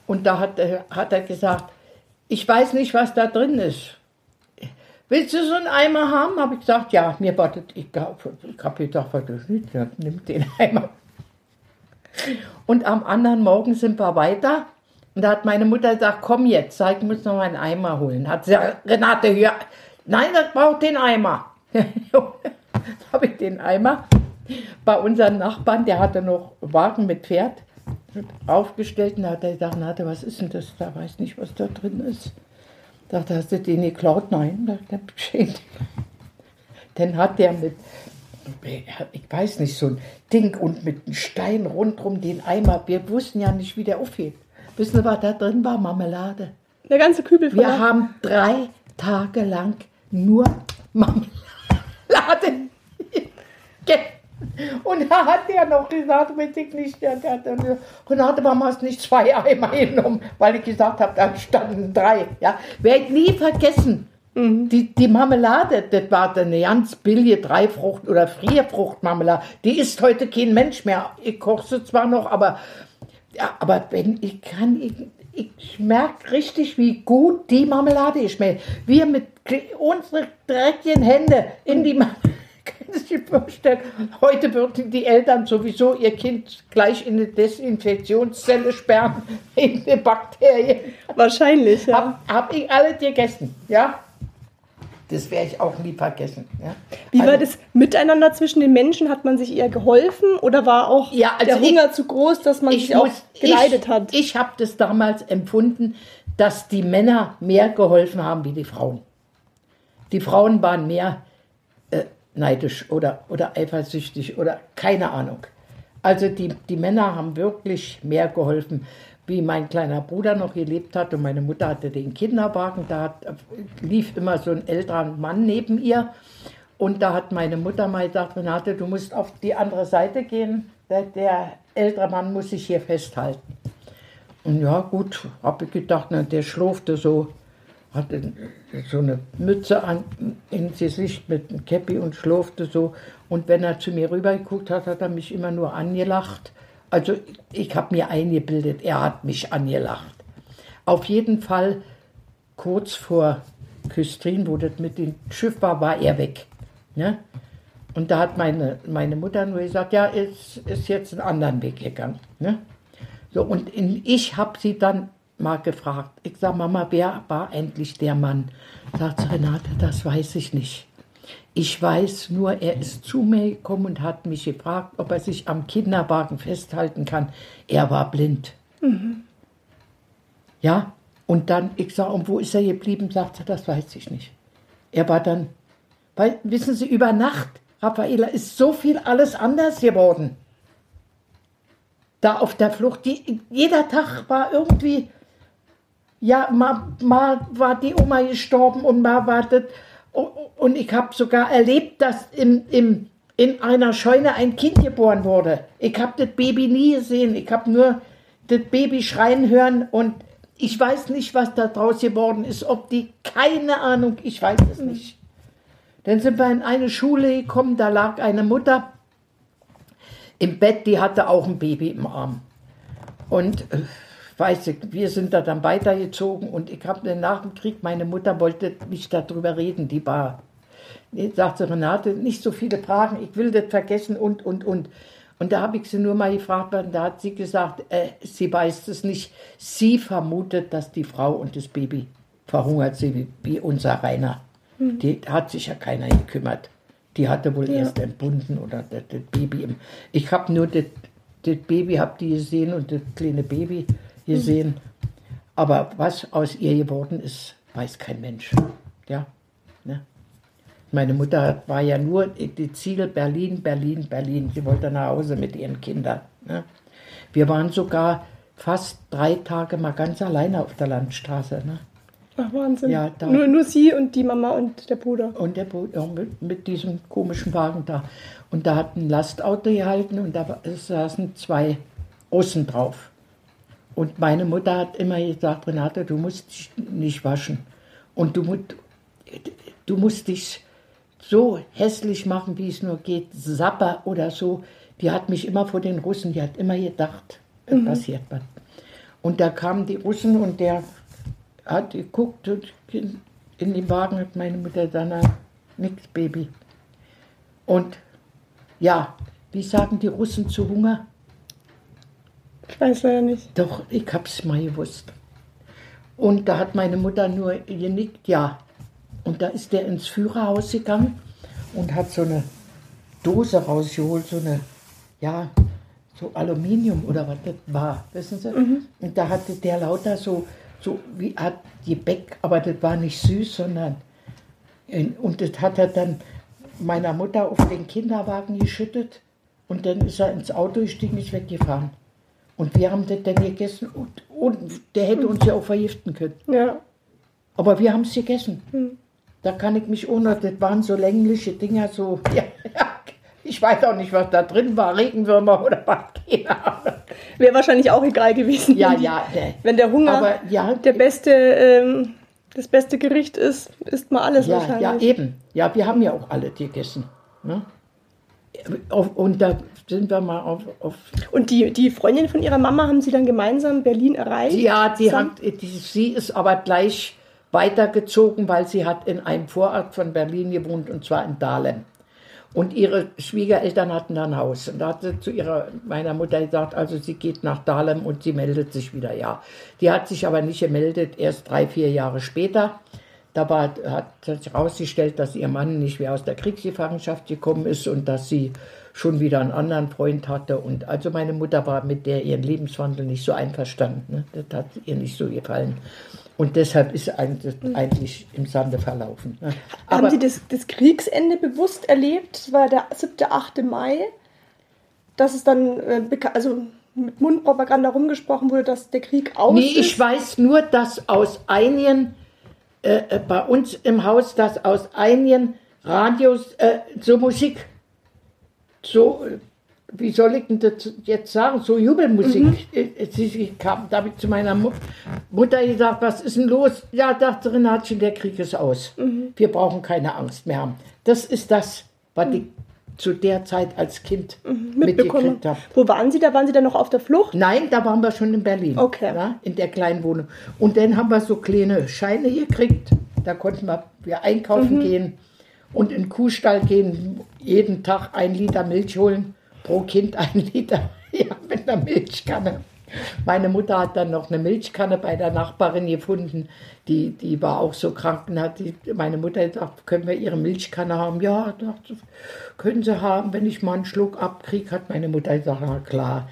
Und da hat, er- hat er gesagt, ich weiß nicht, was da drin ist. Willst du so einen Eimer haben? Habe ich gesagt, ja, mir wartet, ich habe gedacht, was das ist, ja, nimm den Eimer. Und am anderen Morgen sind wir weiter. Und da hat meine Mutter gesagt, komm jetzt, ich muss noch mal einen Eimer holen. Hat sie gesagt, Renate, hör, nein, das braucht den Eimer. (laughs) habe ich den Eimer bei unseren Nachbarn, der hatte noch Wagen mit Pferd aufgestellt und da hat er gesagt, Renate, was ist denn das? Da weiß nicht, was da drin ist. Dachte, hast du den geklaut? Nein, da der beschädigt. (laughs) Dann hat der mit, ich weiß nicht, so ein Ding und mit einem Stein rundrum den Eimer. Wir wussten ja nicht, wie der aufgeht. Wissen Sie, was da drin war? Marmelade. Der ganze Kübel voll. Wir haben drei Tage lang nur Marmelade. Und da hat der noch gesagt, weiß ich nicht, der, der hat dann gesagt, Renate, warum hast du nicht zwei Eimer genommen? Weil ich gesagt habe, da standen drei. Ja, werde ich nie vergessen. Die, die Marmelade, das war eine ganz billige Dreifrucht- oder Frierfruchtmarmelade. Die isst heute kein Mensch mehr. Ich koche sie zwar noch, aber, ja, aber wenn ich kann, ich, ich merke richtig, wie gut die Marmelade schmeckt. Wir mit kle- unsere dreckigen Hände in die Marmelade. (laughs) Können Sie sich vorstellen, heute würden die Eltern sowieso ihr Kind gleich in eine Desinfektionszelle sperren, (laughs) in die Bakterien. Wahrscheinlich, ja. Hab, hab ich alle gegessen, ja? Das werde ich auch nie vergessen. Ja? Wie war Also, das Miteinander zwischen den Menschen? Hat man sich eher geholfen oder war auch Ja, also der ich- Hunger zu groß, dass man Ich, sich auch muss, geleidet ich, hat? ich habe das damals empfunden, dass die Männer mehr geholfen haben wie die Frauen. Die Frauen waren mehr äh, neidisch oder, oder eifersüchtig oder keine Ahnung. Also die, die Männer haben wirklich mehr geholfen, wie mein kleiner Bruder noch gelebt hat und meine Mutter hatte den Kinderwagen, da hat, lief immer so ein älterer Mann neben ihr und da hat meine Mutter mal gesagt, Renate, du musst auf die andere Seite gehen, der, der ältere Mann muss sich hier festhalten. Und ja, gut, habe ich gedacht, na, der schlurfte so, hatte so eine Mütze an, ins Gesicht mit einem Käppi und schlurfte so. Und wenn er zu mir rübergeguckt hat, hat er mich immer nur angelacht. Also ich habe mir eingebildet, er hat mich angelacht. Auf jeden Fall kurz vor Küstrin, wo das mit dem Schiff war, war er weg. Ne? Und da hat meine, meine Mutter nur gesagt, ja, ist, ist jetzt einen anderen Weg gegangen. Ne? So, und in, ich habe sie dann mal gefragt. Ich sage, Mama, wer war endlich der Mann? Sagt sie, Renate, das weiß ich nicht. Ich weiß nur, er ist zu mir gekommen und hat mich gefragt, ob er sich am Kinderwagen festhalten kann. Er war blind. Ja, und dann, ich sage, und wo ist er geblieben? Sagt sie, das weiß ich nicht. Er war dann, weil, wissen Sie, über Nacht, Raffaela, ist so viel alles anders geworden. Da auf der Flucht, die, jeder Tag war irgendwie, ja, mal, mal war die Oma gestorben und mal war das, und ich habe sogar erlebt, dass im, im, in einer Scheune ein Kind geboren wurde. Ich habe das Baby nie gesehen. Ich habe nur das Baby schreien hören und ich weiß nicht, was da draus geworden ist. Ob die, keine Ahnung, ich weiß es nicht. Dann sind wir in eine Schule gekommen, da lag eine Mutter im Bett, die hatte auch ein Baby im Arm. Und äh, weiß ich, wir sind da dann weitergezogen und ich habe nach dem Krieg, meine Mutter wollte nicht darüber reden, die war, sagte Renate, nicht so viele Fragen, ich will das vergessen und, und, und. Und da habe ich sie nur mal gefragt, und da hat sie gesagt, äh, sie weiß es nicht. Sie vermutet, dass die Frau und das Baby verhungert sind, wie, wie unser Rainer. Die hat sich ja keiner gekümmert. Die hatte wohl erst entbunden oder das, das Baby. Im, ich habe nur das, das Baby, habe die gesehen und das kleine Baby gesehen. Aber was aus ihr geworden ist, weiß kein Mensch. Ja. Ne? Meine Mutter war ja nur die Ziel Berlin, Berlin, Berlin. Sie wollte nach Hause mit ihren Kindern. Ne? Wir waren sogar fast drei Tage mal ganz alleine auf der Landstraße. Ne? Ach, Wahnsinn. Ja, nur, nur sie und die Mama und der Bruder. Und der ja, mit, mit diesem komischen Wagen da. Und da hat ein Lastauto gehalten und da saßen zwei Russen drauf. Und meine Mutter hat immer gesagt, Renate, du musst dich nicht waschen. Und du, du musst dich so hässlich machen, wie es nur geht. Sapper oder so. Die hat mich immer vor den Russen, die hat immer gedacht, es passiert was. Und da kamen die Russen und der hat geguckt und in, dem Wagen hat meine Mutter dann nix, Baby. Und ja, wie sagen die Russen zu Hunger? Ich weiß leider nicht. Doch, ich hab's mal gewusst. Und da hat meine Mutter nur genickt, ja. Und da ist der ins Führerhaus gegangen und hat so eine Dose rausgeholt, so eine, ja, so Aluminium oder was das war, wissen Sie? Und da hatte der lauter so, so wie Art Gebäck, aber das war nicht süß, sondern, und das hat er dann meiner Mutter auf den Kinderwagen geschüttet und dann ist er ins Auto gestiegen, ist weggefahren. Und wir haben das dann gegessen und, und der hätte uns ja auch vergiften können. Ja. Aber wir haben es gegessen. Da kann ich mich ohne, das waren so längliche Dinger, so, (laughs) ja, ich weiß auch nicht, was da drin war, Regenwürmer oder was. Wäre wahrscheinlich auch egal gewesen. Ja, ja, der, Wenn der Hunger aber ja, der beste, ähm, das beste Gericht ist, isst man alles ja, wahrscheinlich. ja, eben. Ja, wir haben ja auch alle gegessen. Ne? Und da sind wir mal auf, auf Und die, die Freundin von ihrer Mama haben sie dann gemeinsam Berlin erreicht? Ja, die hat, die, sie ist aber gleich weitergezogen, weil sie hat in einem Vorort von Berlin gewohnt und zwar in Dahlem. Und ihre Schwiegereltern hatten da ein Haus. Und da hat sie zu ihrer, meiner Mutter gesagt, also sie geht nach Dahlem und sie meldet sich wieder, ja. Die hat sich aber nicht gemeldet, erst drei, vier Jahre später. Da war, hat sich herausgestellt, dass ihr Mann nicht mehr aus der Kriegsgefangenschaft gekommen ist und dass sie schon wieder einen anderen Freund hatte. Und also meine Mutter war mit der ihren Lebenswandel nicht so einverstanden. Ne? Das hat ihr nicht so gefallen. Und deshalb ist eigentlich, eigentlich im Sande verlaufen. Ne? Haben Aber Sie das, das Kriegsende bewusst erlebt? Das war der 7., 8. Mai, dass es dann äh, also mit Mundpropaganda rumgesprochen wurde, dass der Krieg aus nee, ist? ich weiß nur, dass aus einigen, äh, äh, bei uns im Haus, dass aus einigen Radios äh, so Musik, so, äh, wie soll ich denn das jetzt sagen, so Jubelmusik. äh, Sie, sie kam, da habe ich zu meiner Mu Mutter gesagt, was ist denn los? Ja, dachte Renatchen, der Krieg ist aus. Wir brauchen keine Angst mehr haben. Das ist das, was ich zu der Zeit als Kind mitbekommen. mitgekriegt habe. Wo waren Sie da? Waren Sie da noch auf der Flucht? Nein, da waren wir schon in Berlin. Okay. Ja, in der kleinen Wohnung. Und dann haben wir so kleine Scheine gekriegt. Da konnten wir, wir einkaufen gehen und in den Kuhstall gehen, jeden Tag ein Liter Milch holen, pro Kind (laughs) ein Liter, ja, mit einer Milchkanne. Meine Mutter hat dann noch eine Milchkanne bei der Nachbarin gefunden, die, die war auch so krank und hat die, meine Mutter gesagt, können wir ihre Milchkanne haben? Ja, dachte, können sie haben, wenn ich mal einen Schluck abkriege, hat meine Mutter gesagt, na klar.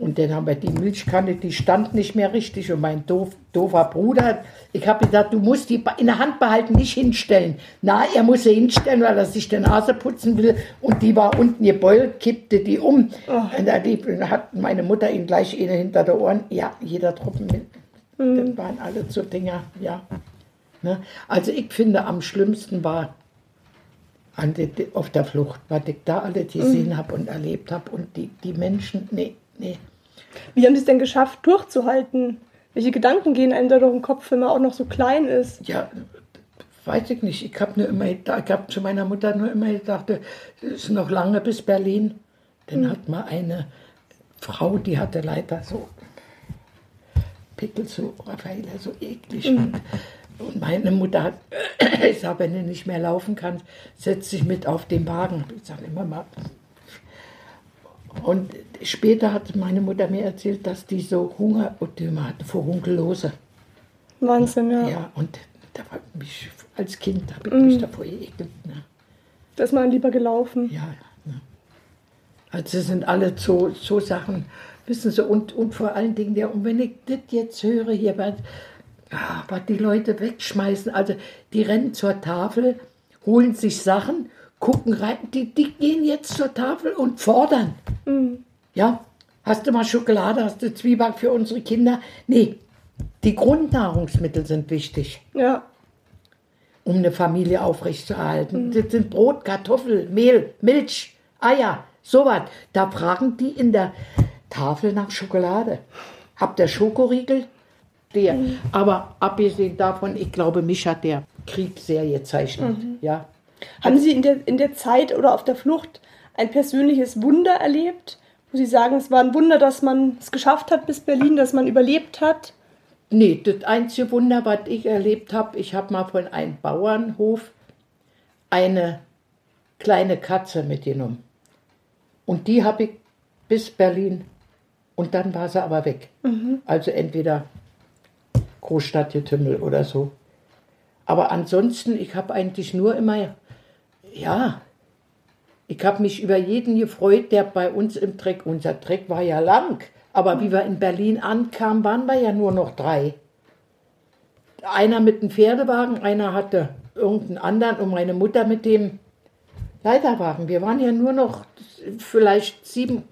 Und dann haben wir die Milchkanne, die stand nicht mehr richtig und mein doof, doofer Bruder, ich habe gesagt, du musst die in der Hand behalten, nicht hinstellen. Na, er muss sie hinstellen, weil er sich den Nase putzen will und die war unten gebeult, kippte die um. Und da die, hat meine Mutter ihn gleich hinter der Ohren, ja, jeder Tropfen mit. Das waren alle so Dinger, ja. Ne? Also ich finde, am schlimmsten war die, auf der Flucht, was ich da alles gesehen habe und erlebt habe und die, die Menschen, nee, nee. Wie haben Sie es denn geschafft, durchzuhalten? Welche Gedanken gehen einem da durch den Kopf, wenn man auch noch so klein ist? Ja, weiß ich nicht. Ich habe nur immer, ich habe zu meiner Mutter nur immer gedacht, es ist noch lange bis Berlin. Dann hat mal eine Frau, die hatte leider so Pickel, so Raffaella, so eklig. Und, (laughs) und meine Mutter hat, (clears throat) sag, wenn du nicht mehr laufen kannst, setz dich mit auf den Wagen. Ich sage immer mal. Und später hat meine Mutter mir erzählt, dass die so Hungerodüme hatte, Furunkelose. Wahnsinn, ja. Ja, und da war mich, als Kind habe ich mich davor geekelt. Ne? Da ist man lieber gelaufen. Ja, ne? Also es sind alle so, so Sachen, wissen Sie, und, und vor allen Dingen, ja, und wenn ich das jetzt höre hier, was, ah, was die Leute wegschmeißen, also die rennen zur Tafel, holen sich Sachen, gucken rein, die, die gehen jetzt zur Tafel und fordern. Ja, hast du mal Schokolade, hast du Zwieback für unsere Kinder? Nee, die Grundnahrungsmittel sind wichtig Ja. um eine Familie aufrechtzuerhalten. Das sind Brot, Kartoffel, Mehl, Milch, Eier, sowas. Da fragen die in der Tafel nach Schokolade. Habt ihr Schokoriegel? Der. Aber abgesehen davon, ich glaube, mich hat der Krieg sehr gezeichnet. Ja. Haben Sie in der, in der Zeit oder auf der Flucht ein persönliches Wunder erlebt? Wo Sie sagen, es war ein Wunder, dass man es geschafft hat bis Berlin, dass man überlebt hat? Nee, das einzige Wunder, was ich erlebt habe, ich habe mal von einem Bauernhof eine kleine Katze mitgenommen. Und die habe ich bis Berlin und dann war sie aber weg. Also entweder Großstadtgetümmel oder so. Aber ansonsten, ich habe eigentlich nur immer, ja, ich habe mich über jeden gefreut, der bei uns im Treck, unser Treck war ja lang, aber wie wir in Berlin ankamen, waren wir ja nur noch drei. Einer mit dem Pferdewagen, einer hatte irgendeinen anderen und meine Mutter mit dem Leiterwagen. Wir waren ja nur noch vielleicht sieben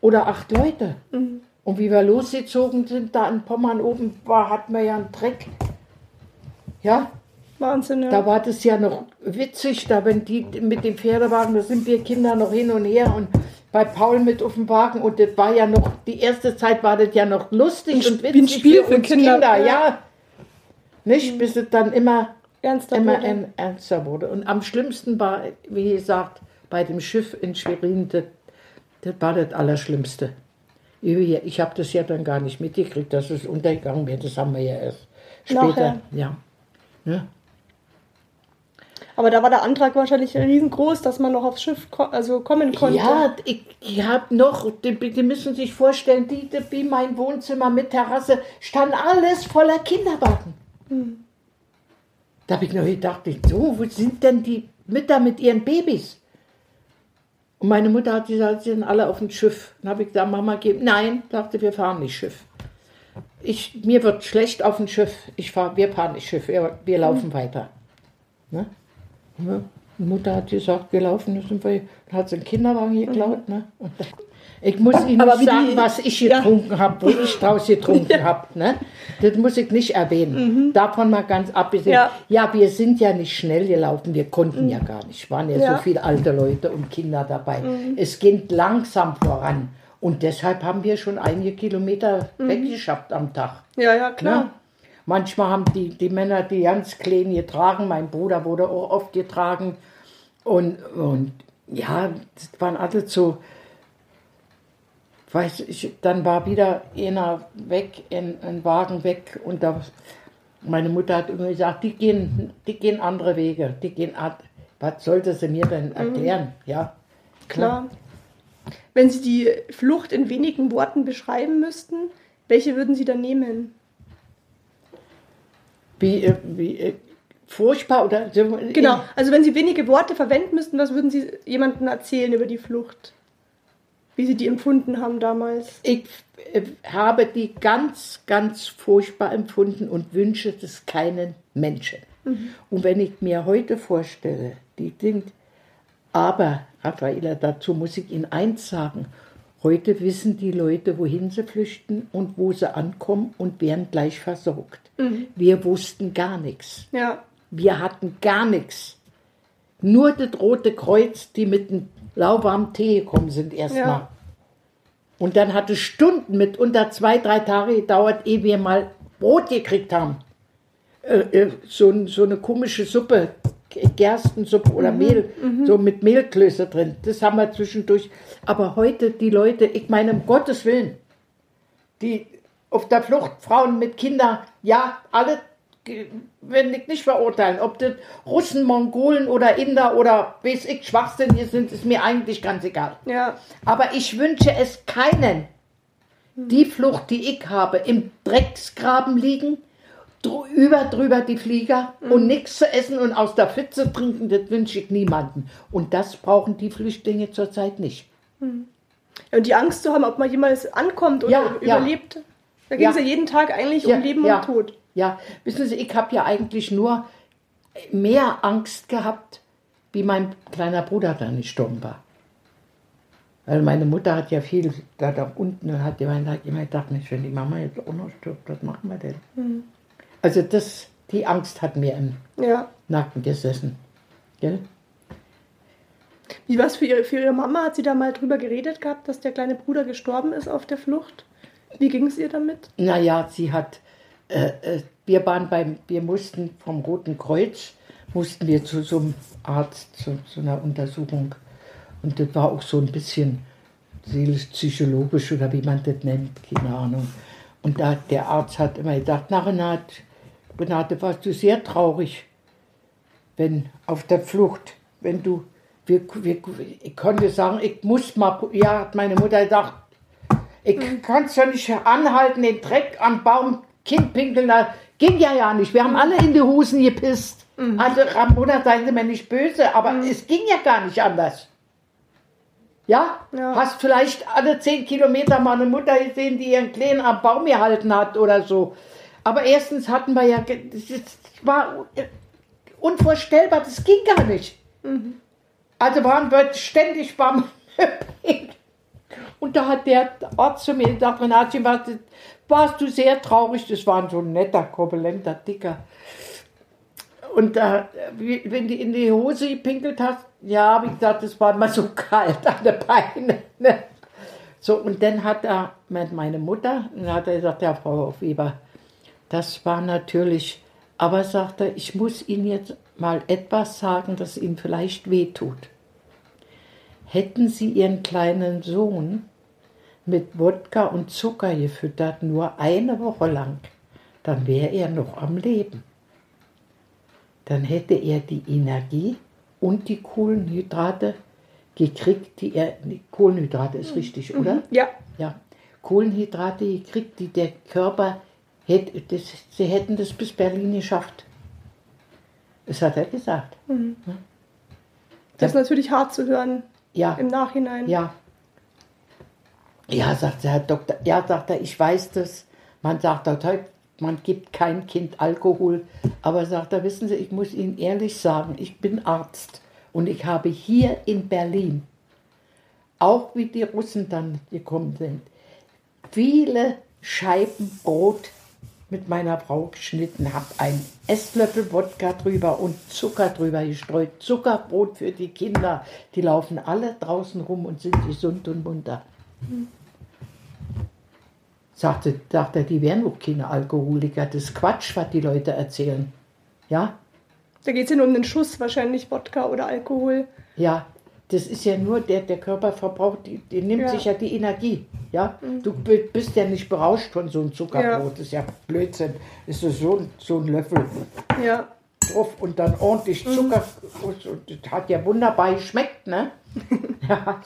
oder acht Leute. Und wie wir losgezogen sind, da in Pommern oben war, hatten wir ja einen Treck. Ja, Wahnsinn, ja. da war das ja noch witzig, da wenn die mit dem Pferdewagen, da sind wir Kinder noch hin und her und bei Paul mit auf dem Wagen und das war ja noch, die erste Zeit war das ja noch lustig und Sp- witzig Spiel für uns Kinder, Kinder, ja. ja. Nicht, bis es dann immer, Ernster immer wurde. ernster wurde. Und am schlimmsten war, wie gesagt, bei dem Schiff in Schwerin, das, das war das Allerschlimmste. Ich habe das ja dann gar nicht mitgekriegt, dass es untergegangen wäre. Das haben wir ja erst später. Nachher. Ja. Ja. Aber da war der Antrag wahrscheinlich riesengroß, dass man noch aufs Schiff ko also kommen konnte. Ja, ich, ich habe noch, die, die müssen sich vorstellen, die, die, wie mein Wohnzimmer mit Terrasse, stand alles voller Kinderwagen. Da habe ich noch gedacht, so, wo sind denn die Mütter mit ihren Babys? Und meine Mutter hat gesagt, sie sind alle auf dem Schiff. Dann habe ich gesagt, Mama, geh. Nein, sagte, wir fahren nicht Schiff. Ich, mir wird schlecht auf dem Schiff. Ich fahr, wir fahren nicht Schiff, wir, wir laufen weiter. Ne? Mutter hat gesagt, wir laufen, sind wir, hat sie einen Kinderwagen geklaut. Ne? Ich muss Ihnen Aber sagen, die- was ich Ja. getrunken habe, wo ich draus getrunken (laughs) habe. Ne? Das muss ich nicht erwähnen. Davon mal ganz abgesehen. Ja. Ja. wir sind ja nicht schnell gelaufen, wir konnten ja gar nicht. Waren ja, Ja. so viele alte Leute und Kinder dabei. Es ging langsam voran. Und deshalb haben wir schon einige Kilometer weggeschafft am Tag. ja, ja, klar. Ne? Manchmal haben die, die Männer die ganz kleinen getragen. Mein Bruder wurde auch oft getragen. Und, und ja, das waren alle so. Weiß ich, dann war wieder einer weg, ein, ein Wagen weg und da Meine Mutter hat immer gesagt, die gehen, die gehen andere Wege. Die gehen, was sollte sie mir denn erklären? Ja. Klar. Wenn Sie die Flucht in wenigen Worten beschreiben müssten, welche würden Sie da nehmen? Wie, äh, wie äh, furchtbar oder so, Genau. Also wenn Sie wenige Worte verwenden müssten, was würden Sie jemandem erzählen über die Flucht? Wie Sie die empfunden haben damals? Ich äh, habe die ganz, ganz furchtbar empfunden und wünsche es keinen Menschen. Und wenn ich mir heute vorstelle, die sind, aber, Raffaella, dazu muss ich Ihnen eins sagen. Heute wissen die Leute, wohin sie flüchten und wo sie ankommen und werden gleich versorgt. Wir wussten gar nichts. Ja. Wir hatten gar nichts. Nur das Rote Kreuz, die mit einem lauwarmen Tee gekommen sind erstmal. Ja. Und dann hat es Stunden, mitunter zwei, drei Tage gedauert, ehe wir mal Brot gekriegt haben. Äh, äh, so, so eine komische Suppe, Gerstensuppe oder Mehl, so mit Mehlklöße drin. Das haben wir zwischendurch. Aber heute die Leute, ich meine, um Gottes Willen, die auf der Flucht, Frauen mit Kindern, ja, alle will ich nicht verurteilen. Ob das Russen, Mongolen oder Inder oder weiß ich Schwachsinnige sind, ist mir eigentlich ganz egal. Ja. Aber ich wünsche es keinen. Die Flucht, die ich habe, im Drecksgraben liegen, drü- über drüber die Flieger und nichts zu essen und aus der Pfütze trinken, das wünsche ich niemanden. Und das brauchen die Flüchtlinge zurzeit nicht. Und die Angst zu haben, ob man jemals ankommt oder Ja, ja. überlebt. Da ging es ja. Ja. jeden Tag eigentlich Ja, um Leben ja. und Tod. Ja, wissen Sie, ich habe ja eigentlich nur mehr Angst gehabt, wie mein kleiner Bruder dann gestorben war. Weil meine Mutter hat ja viel da, da unten und hat immer, immer gedacht, Mensch, wenn die Mama jetzt auch noch stirbt, was machen wir denn? Also das, die Angst hat mir im Ja. Nacken gesessen. Gell? Wie war es für ihre, für ihre Mama? Hat sie da mal drüber geredet gehabt, dass der kleine Bruder gestorben ist auf der Flucht? Wie ging es ihr damit? Naja, sie hat, äh, äh, wir waren beim, wir mussten vom Roten Kreuz, mussten wir zu so einem Arzt, zu, zu einer Untersuchung. Und das war auch so ein bisschen seelisch-psychologisch oder wie man das nennt, keine Ahnung. Und da, der Arzt hat immer gedacht, na Renate, Renate, warst du sehr traurig, wenn auf der Flucht, wenn du, wir, wir, ich konnte sagen, ich muss mal, ja, hat meine Mutter gedacht, ich kann es ja nicht anhalten, den Dreck am Baum, Kind pinkeln, da ging ja ja nicht. Wir haben alle in die Hosen gepisst. Also Ramona, seien Sie mir nicht böse, aber es ging ja gar nicht anders. Ja? Ja. Hast vielleicht alle zehn Kilometer mal eine Mutter gesehen, die ihren Kleinen am Baum gehalten hat oder so. Aber erstens hatten wir ja, das war unvorstellbar, das ging gar nicht. Also waren wir ständig beim (laughs) Und da hat der Arzt zu mir gesagt, Renatchen, du- warst du sehr traurig? Das war so ein netter, korpulenter, dicker. Und wie- wenn du in die Hose gepinkelt hast, ja, habe ich gesagt, das war immer so (laughs) kalt an den Beinen. Ne? So, und dann hat er, meine Mutter, dann hat er gesagt, ja, Frau Weber, das war natürlich, aber sagt er, ich muss Ihnen jetzt mal etwas sagen, das Ihnen vielleicht wehtut. Hätten Sie Ihren kleinen Sohn mit Wodka und Zucker gefüttert, nur eine Woche lang, dann wäre er noch am Leben. Dann hätte er die Energie und die Kohlenhydrate gekriegt, die er, die Kohlenhydrate ist richtig, oder? Ja. Ja, Kohlenhydrate gekriegt, die der Körper hätte, das, sie hätten das bis Berlin geschafft. Das hat er gesagt. Das ist natürlich hart zu hören Ja, im Nachhinein. ja. Ja, sagt der Herr Doktor. Ja, sagt er, ich weiß das. Man sagt heute, man gibt kein Kind Alkohol. Aber sagt er, wissen Sie, ich muss Ihnen ehrlich sagen, ich bin Arzt. Und ich habe hier in Berlin, auch wie die Russen dann gekommen sind, viele Scheiben Brot mit meiner Frau geschnitten, habe einen Esslöffel Wodka drüber und Zucker drüber gestreut. Zuckerbrot für die Kinder. Die laufen alle draußen rum und sind gesund und munter. Sagte, sagte, die wären auch keine Alkoholiker. Das ist Quatsch, was die Leute erzählen. Ja, Da geht es ja nur um den Schuss, wahrscheinlich Wodka oder Alkohol. ja. Das ist ja nur, der, der Körper verbraucht, die, die nimmt Ja. sich ja die Energie. Ja, du bi- bist ja nicht berauscht von so einem Zuckerbrot. Das ist ja Blödsinn. Ist so, so, ein- Löffel Ja. drauf und dann ordentlich Zucker. Und das hat ja wunderbar geschmeckt, ne? (laughs) ja.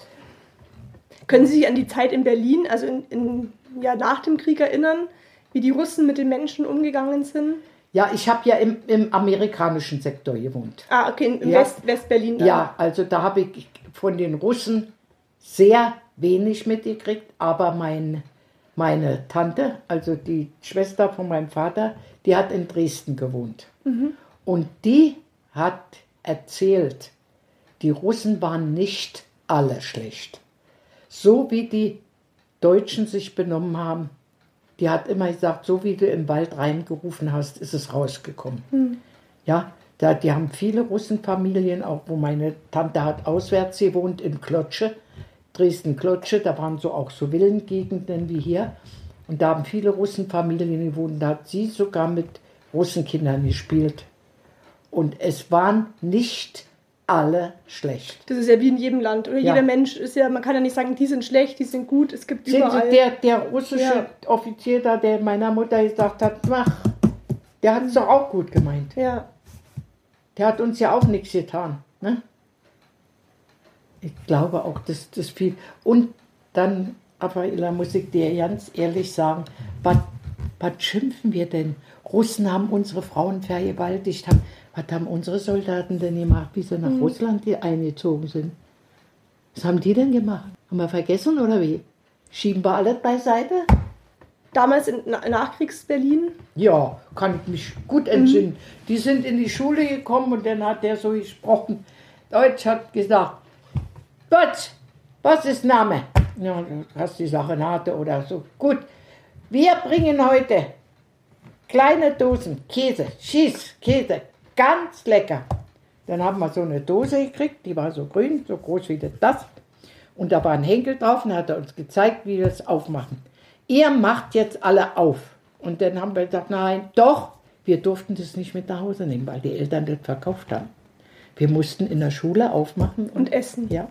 Können Sie sich an die Zeit in Berlin, also in, in, ja, nach dem Krieg erinnern, wie die Russen mit den Menschen umgegangen sind? ja, ich habe ja im, im amerikanischen Sektor gewohnt. Ah, okay, in Ja. West, West-Berlin. dann. Ja, also da habe ich von den Russen sehr wenig mitgekriegt, aber mein, meine Tante, also die Schwester von meinem Vater, die hat in Dresden gewohnt. Und die hat erzählt, die Russen waren nicht alle schlecht. So wie die Deutschen sich benommen haben, die hat immer gesagt, so wie du im Wald reingerufen hast, ist es rausgekommen. Ja, da, die haben viele Russenfamilien, auch wo meine Tante hat auswärts gewohnt, in Klotsche, Dresden-Klotsche, da waren so auch so Villengegenden wie hier. Und da haben viele Russenfamilien gewohnt, da hat sie sogar mit Russenkindern gespielt. Und es waren nicht alle schlecht. Das ist ja wie in jedem Land. Oder Ja. jeder Mensch ist ja, man kann ja nicht sagen, die sind schlecht, die sind gut. Es gibt Sehen Sie, überall. der, der russische Ja. Offizier da, der meiner Mutter gesagt hat, mach, der hat es doch auch gut gemeint. ja. Der hat uns ja auch nichts getan. Ne? Ich glaube auch, dass das viel. Und dann, Raffaella, muss ich dir ganz ehrlich sagen, was, was schimpfen wir denn? Russen haben unsere Frauen vergewaltigt. Haben, was haben unsere Soldaten denn gemacht, wie sie nach Russland die eingezogen sind? Was haben die denn gemacht? Haben wir vergessen oder wie? Schieben wir alles beiseite? Damals in Na- Nachkriegs-Berlin. Ja, kann ich mich gut entsinnen. Die sind in die Schule gekommen und dann hat der so gesprochen. Deutsch hat gesagt, Gott, was ist Name? Ja, du hast die Sache Nate oder so. Gut, wir bringen heute kleine Dosen Käse, Schieß, Käse, ganz lecker. Dann haben wir so eine Dose gekriegt, die war so grün, so groß wie das. Und da war ein Henkel drauf und hat er uns gezeigt, wie wir es aufmachen. Ihr macht jetzt alle auf. Und dann haben wir gesagt, nein, doch, wir durften das nicht mit nach Hause nehmen, weil die Eltern das verkauft haben. Wir mussten in der Schule aufmachen und, Und essen. Ja.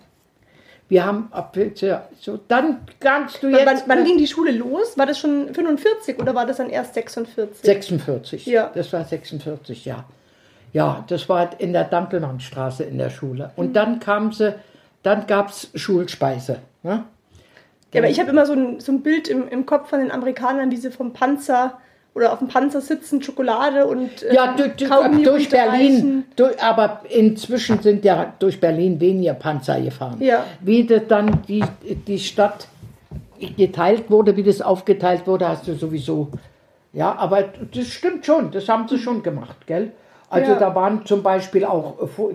Wir haben ab, so, dann kannst du jetzt. wann, wann ging die Schule los? War das schon 45 oder war das dann erst 46? 46. Ja. Das war 46, ja. Ja, das war in der Dankelmannstraße in der Schule. Und dann kam sie, dann gab es Schulspeise. Ne? Ja, aber ich habe immer so ein, so ein Bild im, im Kopf von den Amerikanern, wie sie vom Panzer oder auf dem Panzer sitzen, Schokolade und äh, Ja, durch, Kaugummi durch Berlin. Durch, aber inzwischen sind ja durch Berlin weniger Panzer gefahren. Ja. Wie das dann die, die Stadt geteilt wurde, wie das aufgeteilt wurde, hast du sowieso. Ja, aber das stimmt schon, das haben sie schon gemacht, gell? Also Ja. da waren zum Beispiel auch für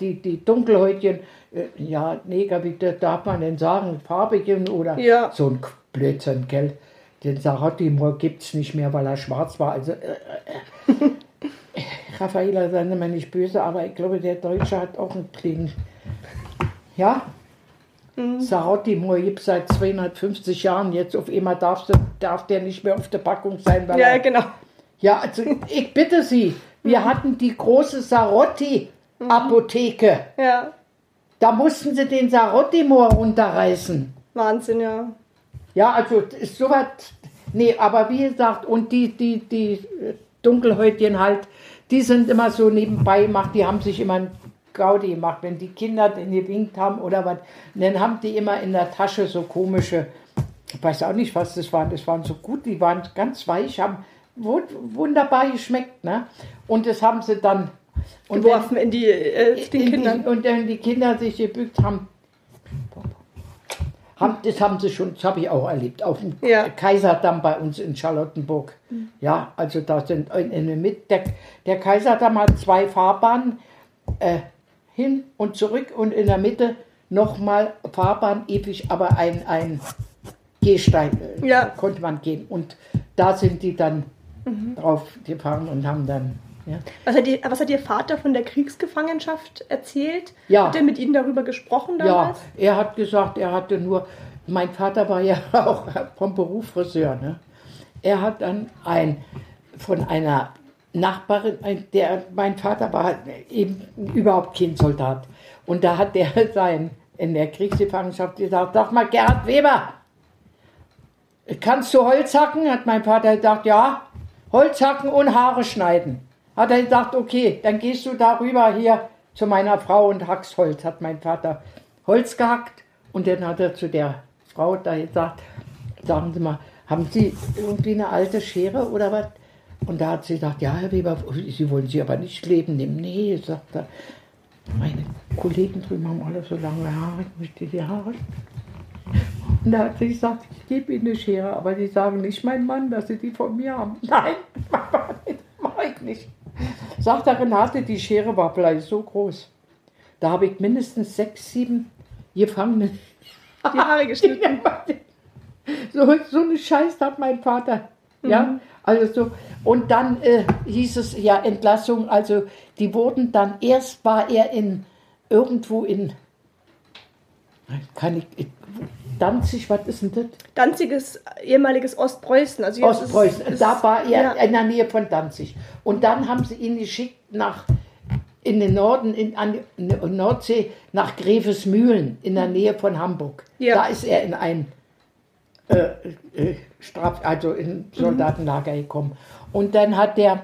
die, die Dunkelhäutchen, äh, ja, Neger, wie darf man denn sagen, farbigen oder Ja. so ein Blödsinn, gell? Den Sarotti-Moor gibt es nicht mehr, weil er schwarz war. Also, äh, Raffaella, seien Sie mir nicht böse, aber ich glaube, der Deutsche hat auch einen kleinen. Ja? Sarotti Moor gibt es seit 250 Jahren. Jetzt auf einmal darf, darf der nicht mehr auf der Packung sein. Weil Ja, genau. ja, also ich bitte Sie, wir hatten die große Sarotti-Apotheke. Ja, Da mussten sie den Sarotti-Moor runterreißen. Wahnsinn, ja. Ja, also ist sowas. Nee, aber wie gesagt, und die, die, die äh, Dunkelhäutchen halt, die sind immer so nebenbei gemacht, die haben sich immer ein Gaudi gemacht, wenn die Kinder denn gewinkt haben oder was. Dann haben die immer in der Tasche so komische, ich weiß auch nicht, was das waren, das waren so gut, die waren ganz weich, haben wunderbar geschmeckt, ne? Und das haben sie dann und wenn- Geworfen in die, äh, den in Kindern. Die, und wenn die Kinder sich gebückt haben, haben das haben sie schon, das habe ich auch erlebt, auf dem Ja. Kaiserdamm bei uns in Charlottenburg. Ja, also da sind in, in der Mitte, der, der Kaiserdamm hat zwei Fahrbahnen, äh, hin und zurück und in der Mitte nochmal Fahrbahn ewig, aber ein, ein Gehsteig äh, Ja. konnte man gehen. Und da sind die dann Mhm. drauf gefahren und haben dann, ja. Was hat, ihr, was hat Ihr Vater von der Kriegsgefangenschaft erzählt? Ja. Hat er mit Ihnen darüber gesprochen Ja, damals? er hat gesagt, er hatte nur, mein Vater war ja (laughs) auch vom Beruf Friseur, ne? Er hat dann ein, von einer Nachbarin, der, mein Vater war eben überhaupt kein Soldat. Und da hat der (laughs) sein, in der Kriegsgefangenschaft gesagt, sag mal, Gerhard Weber, kannst du Holz hacken? Hat mein Vater gesagt, ja. Holz hacken und Haare schneiden. Hat er gesagt, okay, dann gehst du darüber hier zu meiner Frau und hackst Holz. Hat mein Vater Holz gehackt und dann hat er zu der Frau da gesagt, sagen Sie mal, haben Sie irgendwie eine alte Schere oder was? Und da hat sie gesagt, ja, Herr Weber, Sie wollen sie aber nicht leben nehmen. Nee, sagt er, meine Kollegen drüben haben alle so lange Haare, ich möchte die Haare. Und da hat sie gesagt, ich gebe Ihnen eine Schere, aber Sie sagen nicht mein Mann, dass Sie die von mir haben. Nein, (laughs) mach ich nicht. Sagt der Renate, die Schere war vielleicht so groß. Da habe ich mindestens sechs, sieben Gefangene. (laughs) Die Haare geschnitten. (laughs) so, so eine Scheiß hat mein Vater. Ja, also so. Und dann äh, hieß es ja Entlassung, also die wurden dann, erst war er in irgendwo in, kann ich, Danzig, was ist denn das? Danziges ehemaliges Ostpreußen. Also ist- Ostpreußen. ist- da war er ja. in der Nähe von Danzig. Und dann haben sie ihn geschickt nach in den Norden, in, an die Nordsee, nach Grevesmühlen in der Nähe von Hamburg. Ja. Da ist er in ein äh, äh, Straf, also in Soldatenlager gekommen. Und dann hat der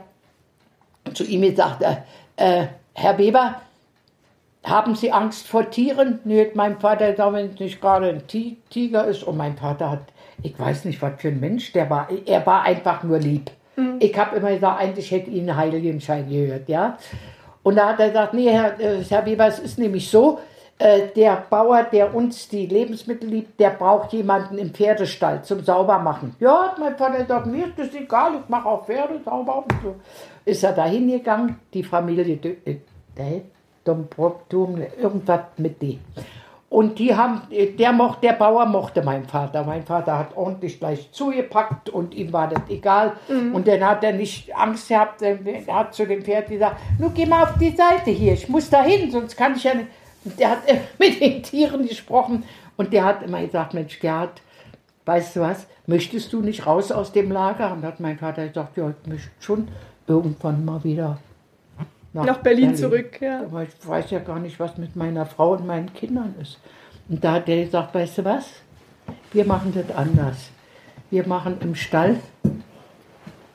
zu ihm gesagt, äh, äh, Herr Weber, haben Sie Angst vor Tieren? Nee, mein Vater wenn es nicht gerade ein Ti- Tiger ist. Und mein Vater hat, ich weiß nicht, was für ein Mensch der war. Er war einfach nur lieb. Ich habe immer gesagt, eigentlich hätte ihn Heiligenschein gehört, ja. Und da hat er gesagt, nee, Herr, äh, Herr Weber, es ist nämlich so, äh, der Bauer, der uns die Lebensmittel liebt, der braucht jemanden im Pferdestall zum Saubermachen. Ja, hat mein Vater gesagt, mir ist das egal, ich mache auch Pferde sauber und so. Ist er da hingegangen, die Familie, äh, Dombrowski, irgendwas mit die. Und die haben, der mochte, der Bauer mochte meinen Vater. Mein Vater hat ordentlich gleich zugepackt und ihm war das egal. Und dann hat er nicht Angst gehabt, er hat zu dem Pferd gesagt, nun geh mal auf die Seite hier, ich muss da hin, sonst kann ich ja nicht. Und der hat (laughs) mit den Tieren gesprochen und der hat immer gesagt, Mensch, Gerhard, weißt du was, möchtest du nicht raus aus dem Lager? Und hat mein Vater gesagt, ja, ich möchte schon irgendwann mal wieder Nach Berlin zurück, ja. Aber ich weiß ja gar nicht, was mit meiner Frau und meinen Kindern ist. Und da hat der gesagt, weißt du was, wir machen das anders. Wir machen im Stall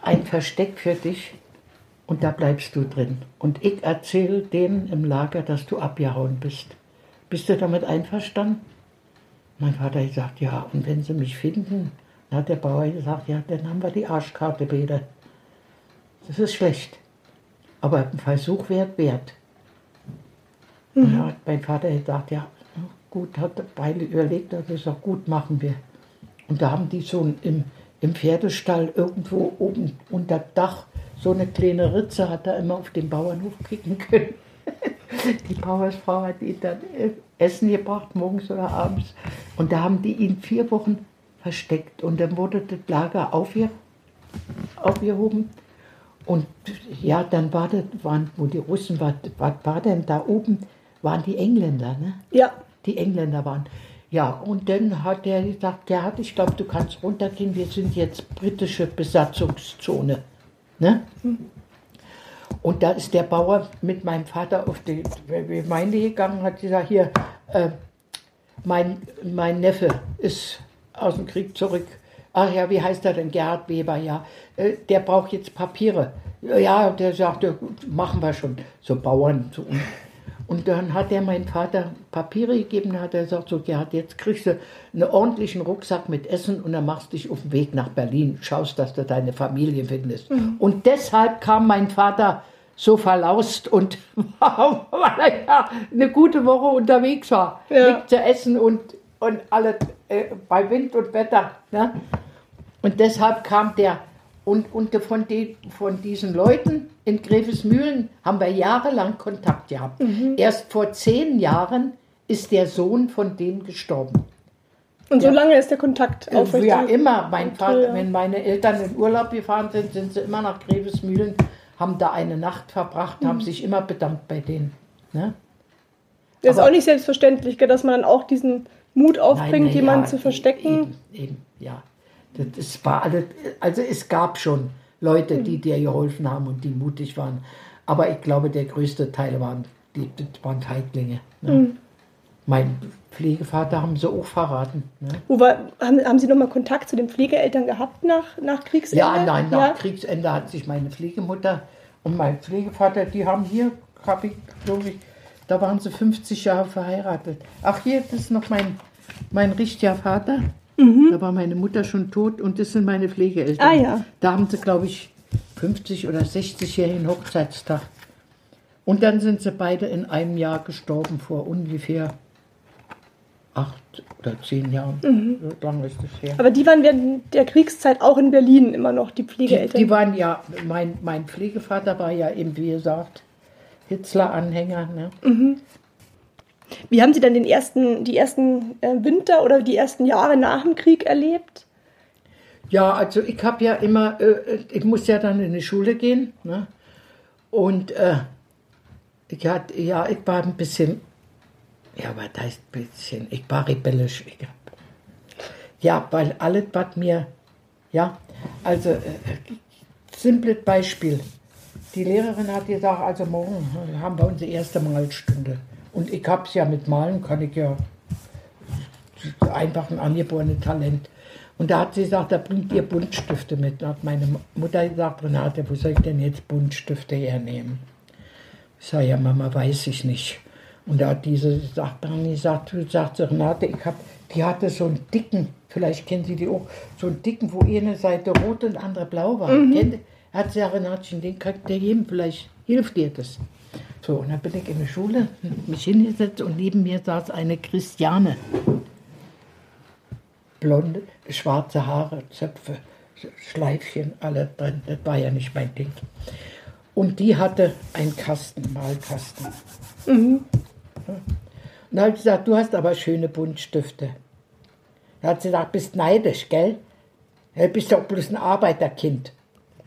ein Versteck für dich und da bleibst du drin. Und ich erzähle denen im Lager, dass du abgehauen bist. Bist du damit einverstanden? Mein Vater hat gesagt, ja, und wenn sie mich finden, dann hat der Bauer gesagt, ja, dann haben wir die Arschkarte wieder. Das ist schlecht. Aber ein Versuch wert, wert. Da hat mein Vater gesagt, ja, gut, hat Weile überlegt, hat gesagt, gut, machen wir. Und da haben die so im, im Pferdestall irgendwo oben unter Dach so eine kleine Ritze, hat er immer auf den Bauernhof kriegen können. (laughs) Die Bauersfrau hat ihn dann äh, Essen gebracht, morgens oder abends. Und da haben die ihn vier Wochen versteckt. Und dann wurde das Lager aufge, aufgehoben. Und ja, dann war das, waren, wo die Russen, was, was war denn da oben, waren die Engländer, ne? Ja. Die Engländer waren. Ja, und dann hat er gesagt, Gerhard, ich glaube, du kannst runtergehen, wir sind jetzt britische Besatzungszone. Ne? Und da ist der Bauer mit meinem Vater auf die Gemeinde gegangen, hat gesagt, hier, äh, mein, mein Neffe ist aus dem Krieg zurück. Ach ja, wie heißt er denn? Gerhard Weber, ja. Äh, der braucht jetzt Papiere. Ja, der sagte, machen wir schon. So Bauern. So. Und dann hat er meinem Vater Papiere gegeben, hat er gesagt, so Gerhard, jetzt kriegst du einen ordentlichen Rucksack mit Essen und dann machst dich auf den Weg nach Berlin, schaust, dass du deine Familie findest. Und deshalb kam mein Vater so verlaust und (laughs) weil er ja eine gute Woche unterwegs war. Ja. Nichts zu essen und, und alles äh, bei Wind und Wetter. Ne? Und deshalb kam der, und, und von, den, von diesen Leuten in Grevesmühlen haben wir jahrelang Kontakt gehabt. Erst vor zehn Jahren ist der Sohn von denen gestorben. Und so lange ist der Kontakt Ja, aufrecht. immer. Mein Vater, ja. wenn meine Eltern in Urlaub gefahren sind, sind sie immer nach Grevesmühlen, haben da eine Nacht verbracht, haben sich immer bedankt bei denen. Ne? Das ist auch nicht selbstverständlich, dass man dann auch diesen Mut aufbringt, Nein, jemanden ja, zu verstecken. Eben, eben, ja. Das war alles, also es gab schon Leute, die dir geholfen haben und die mutig waren. Aber ich glaube, der größte Teil waren, die, waren Feiglinge. Ne? Mein Pflegevater haben sie auch verraten. Ne? Wo war, haben, haben Sie noch mal Kontakt zu den Pflegeeltern gehabt nach, nach Kriegsende? Ja, nein, nach Ja? Kriegsende hat sich meine Pflegemutter und mein Pflegevater, die haben hier, hab ich, glaube ich, da waren sie 50 Jahre verheiratet. Ach, hier, ist noch mein, mein richtiger Vater. Da war meine Mutter schon tot und das sind meine Pflegeeltern. Ah, ja. Da haben sie, glaube ich, 50 oder 60-jährigen Hochzeitstag. Und dann sind sie beide in einem Jahr gestorben, vor ungefähr acht oder zehn Jahren. So lange ist das her. Aber die waren während der Kriegszeit auch in Berlin immer noch, die Die, Pflegeeltern. die waren ja, mein, mein Pflegevater war ja eben, wie gesagt, Hitler-Anhänger. Ne? Wie haben Sie dann den ersten, die ersten äh, Winter oder die ersten Jahre nach dem Krieg erlebt? Ja, also ich habe ja immer, äh, ich muss ja dann in die Schule gehen. Ne? Und äh, ich hatte, ja, ich war ein bisschen, ja, was heißt ein bisschen, ich war rebellisch. Ich hab, ja, weil alles, was mir, ja, also, äh, simples Beispiel. Die Lehrerin hat gesagt, also morgen haben wir unsere erste Malstunde. Und ich habe es ja mit Malen, kann ich ja einfach ein angeborenes Talent. Und da hat sie gesagt, da bringt ihr Buntstifte mit. Da hat meine Mutter gesagt, Renate, wo soll ich denn jetzt Buntstifte hernehmen? Ich sage, ja, Mama, weiß ich nicht. Und da hat diese Nachbarin gesagt, du sagst, Renate, ich hab, die hatte so einen dicken, vielleicht kennen Sie die auch, so einen dicken, wo eine Seite rot und andere blau war. Kennt, hat sie Renatchen, den ich dir geben, vielleicht hilft dir das. So, und dann bin ich in der Schule, mich hingesetzt und neben mir saß eine Christiane blonde, schwarze Haare, Zöpfe, Schleifchen, alle drin. Das war ja nicht mein Ding. Und die hatte einen Kasten, Malkasten. Und da habe ich gesagt, du hast aber schöne Buntstifte. Da hat sie gesagt, bist neidisch, gell? Ja, bist doch bloß ein Arbeiterkind.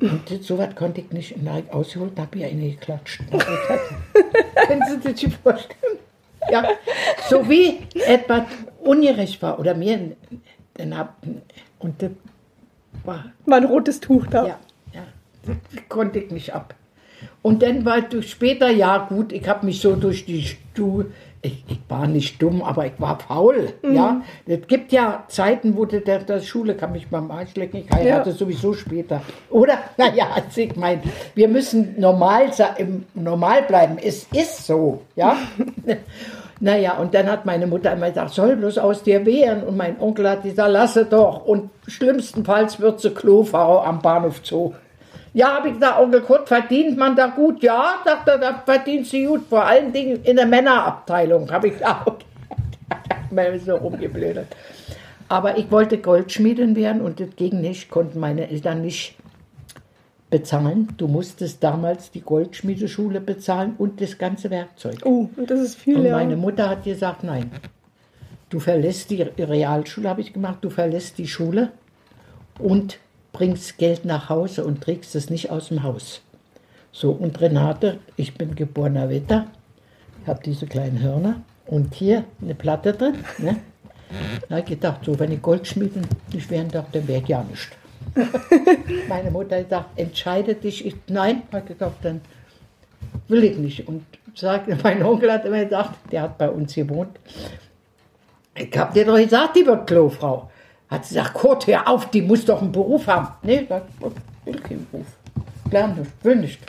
Und so was konnte ich nicht. Und da habe ich ausgeholt, habe ich eine geklatscht. (laughs) Können Sie sich das vorstellen? Ja, so wie etwas ungerecht war oder mir. Dann hab, und das war War ein rotes Tuch da. ja, ja, das konnte ich nicht ab. Und dann war durch später, ja gut, ich habe mich so durch die Stuhl, ich, ich war nicht dumm, aber ich war faul. Ja, es gibt ja Zeiten, wo der, der Schule kann mich beim Arsch lecken, ich heirate sowieso später. Oder, (laughs) naja, also ich meine, wir müssen normal, normal bleiben. Es ist so, ja. (laughs) Naja, und dann hat meine Mutter immer gesagt, soll bloß aus dir wehren. Und mein Onkel hat gesagt, lasse doch. Und schlimmstenfalls wird sie Klofrau am Bahnhof Zoo. Ja, habe ich gesagt, Onkel Kurt, verdient man da gut? Ja, sagt er, da verdient sie gut. Vor allen Dingen in der Männerabteilung, habe ich gesagt. Okay. Mal so rumgeblödet. Aber ich wollte Goldschmiedin werden und das ging nicht, konnten meine Eltern nicht bezahlen. Du musstest damals die Goldschmiedeschule bezahlen und das ganze Werkzeug. Oh, das ist viel, Und meine Mutter hat gesagt, nein. Du verlässt die Realschule, habe ich gemacht, du verlässt die Schule und bringst Geld nach Hause und trägst es nicht aus dem Haus. So, und Renate, ich bin geborener Wetter, ich habe diese kleinen Hörner und hier eine Platte drin. Ne? Da habe ich gedacht, so, wenn ich Goldschmieden nicht werden darf, dann wäre ich ja nicht. (laughs) Meine Mutter hat gesagt, entscheide dich. Ich, nein, habe ich dann will ich nicht. Und sagte, (laughs) mein Onkel hat immer gesagt, der hat bei uns gewohnt, ich hab dir doch gesagt, die wird Klofrau. Hat sie gesagt, Kurt, hör auf, die muss doch einen Beruf haben. Nee, ich will keinen Beruf. Lern nicht, will nicht.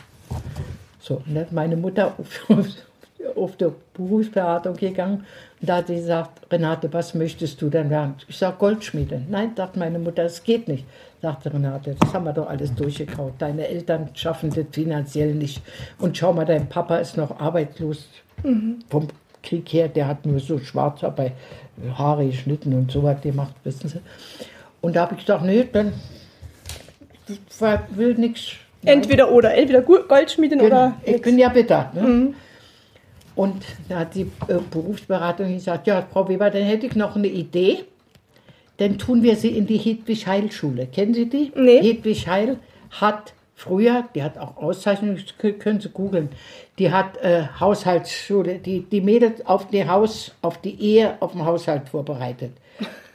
So, und dann ist meine Mutter (laughs) auf, auf der Berufsberatung gegangen und da hat sie gesagt, Renate, was möchtest du denn werden? Ich sag Goldschmiede. Nein, sagt meine Mutter, es geht nicht. Sagte Renate, das haben wir doch alles durchgekaut. Deine Eltern schaffen das finanziell nicht. Und schau mal, dein Papa ist noch arbeitslos vom Krieg her. Der hat nur so schwarz bei Haare geschnitten und so was gemacht, wissen Sie. Und da habe ich gesagt, nee, dann ich will nichts. Entweder oder. Entweder Gu- Goldschmiedin oder. Ich nix. bin ja bitter. Ne? Und da hat die äh, Berufsberatung gesagt, ja, Frau Weber, dann hätte ich noch eine Idee. Dann tun wir sie in die Hedwig Heil Schule. Kennen Sie die? Nee. Hedwig Heil hat früher, die hat auch Auszeichnungen, können Sie googeln, die hat äh, Haushaltsschule, die, die Mädels auf die Haus, auf die Ehe, auf den Haushalt vorbereitet.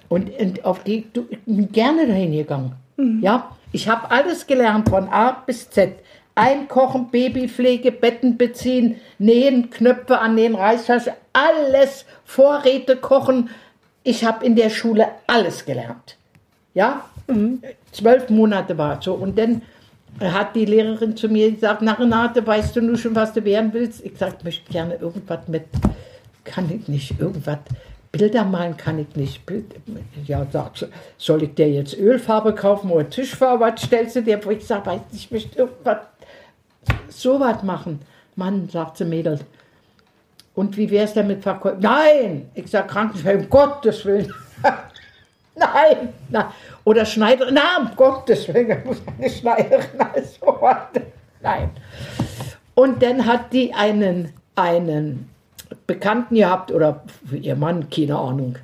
Und, und auf die, du, ich bin gerne dahin gegangen. Ja, ich habe alles gelernt von A bis Z. Einkochen, Babypflege, Betten beziehen, nähen, Knöpfe annähen, Reißtasche, alles, Vorräte kochen. Ich habe in der Schule alles gelernt. Ja, zwölf Monate war es so. Und dann hat die Lehrerin zu mir gesagt, na Renate, weißt du nun schon, was du werden willst? Ich sagte, ich möchte gerne irgendwas mit, kann ich nicht, irgendwas, Bilder malen kann ich nicht. Bild, ja, sagt soll ich dir jetzt Ölfarbe kaufen oder Tischfarbe, was stellst du dir vor? Ich sage, weiß nicht, ich möchte irgendwas, sowas machen. Mann, sagt sie, Mädel. Und wie wär's denn mit Verkäufen? Nein! Ich sage, Krankenschwester, um Gottes Willen. (laughs) Nein, nein. Oder Schneiderin, na, um Gottes Willen, ich muss eine Schneiderin, also, nein. Und dann hat die einen, einen Bekannten gehabt oder ihr Mann, keine Ahnung.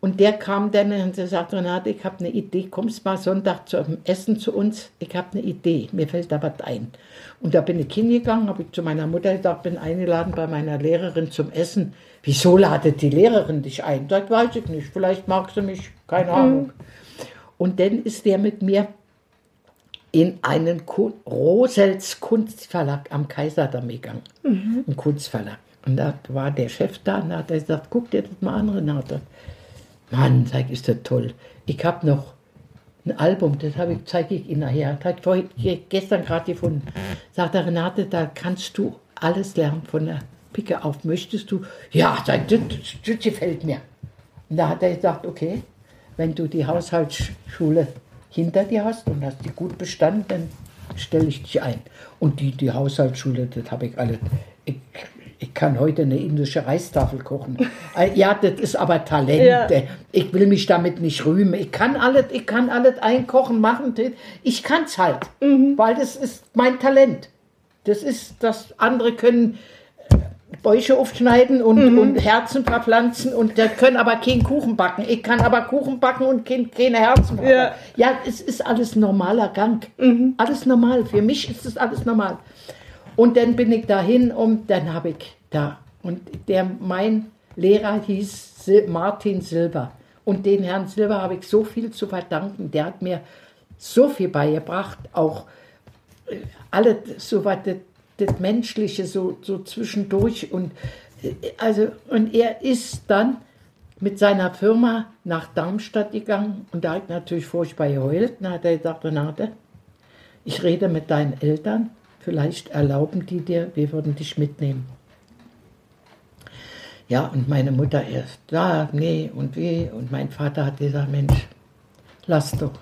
Und der kam dann und sagte, Renate, ich habe eine Idee, kommst mal Sonntag zum Essen zu uns? Ich habe eine Idee, mir fällt da was ein. Und da bin ich hingegangen, habe ich zu meiner Mutter gesagt, bin eingeladen bei meiner Lehrerin zum Essen. Wieso ladet die Lehrerin dich ein? Sagt, weiß ich nicht, vielleicht mag sie mich, keine Ahnung. Und dann ist der mit mir in einen Ku- Rosels Kunstverlag am Kaiserdamm gegangen. Ein Kunstverlag. Und da war der Chef da und da hat er gesagt, guck dir das mal an, Renate. Mann, sag ist das toll. Ich habe noch ein Album, das habe ich, zeige ich Ihnen nachher. Das vorhin, hier, gestern gerade gefunden. Sagt er, Renate, da kannst du alles lernen von der Picke auf. Möchtest du? Ja, das, das, das gefällt mir. Und da hat er gesagt, okay, wenn du die Haushaltsschule hinter dir hast und hast die gut bestanden, dann stelle ich dich ein. Und die, die Haushaltsschule, das habe ich alle. Ich, ich kann heute eine indische Reistafel kochen. (laughs) Äh, Ja, das ist aber Talent. Ja. Ich will mich damit nicht rühmen. Ich kann alles, ich kann alles einkochen, machen. Ich kann es halt, weil das ist mein Talent. Das ist, das andere können äh, Bäuche aufschneiden und, und Herzen verpflanzen und der können aber keinen Kuchen backen. Ich kann aber Kuchen backen und kein, keine Herzen backen. Ja. ja, es ist alles normaler Gang. Alles normal. Für mich ist es alles normal. Und dann bin ich dahin und dann habe ich da. Und der, mein Lehrer hieß Sil Martin Silber. Und den Herrn Silber habe ich so viel zu verdanken. Der hat mir so viel beigebracht, auch äh, alles so was das, Menschliche so, so zwischendurch. Und, also, und er ist dann mit seiner Firma nach Darmstadt gegangen und da ich natürlich furchtbar geheult. Dann hat er gesagt, Renate, ich rede mit deinen Eltern, vielleicht erlauben die dir, wir würden dich mitnehmen. Ja, und meine Mutter erst, da, nee und wie. Und mein Vater hat gesagt, Mensch, lass doch,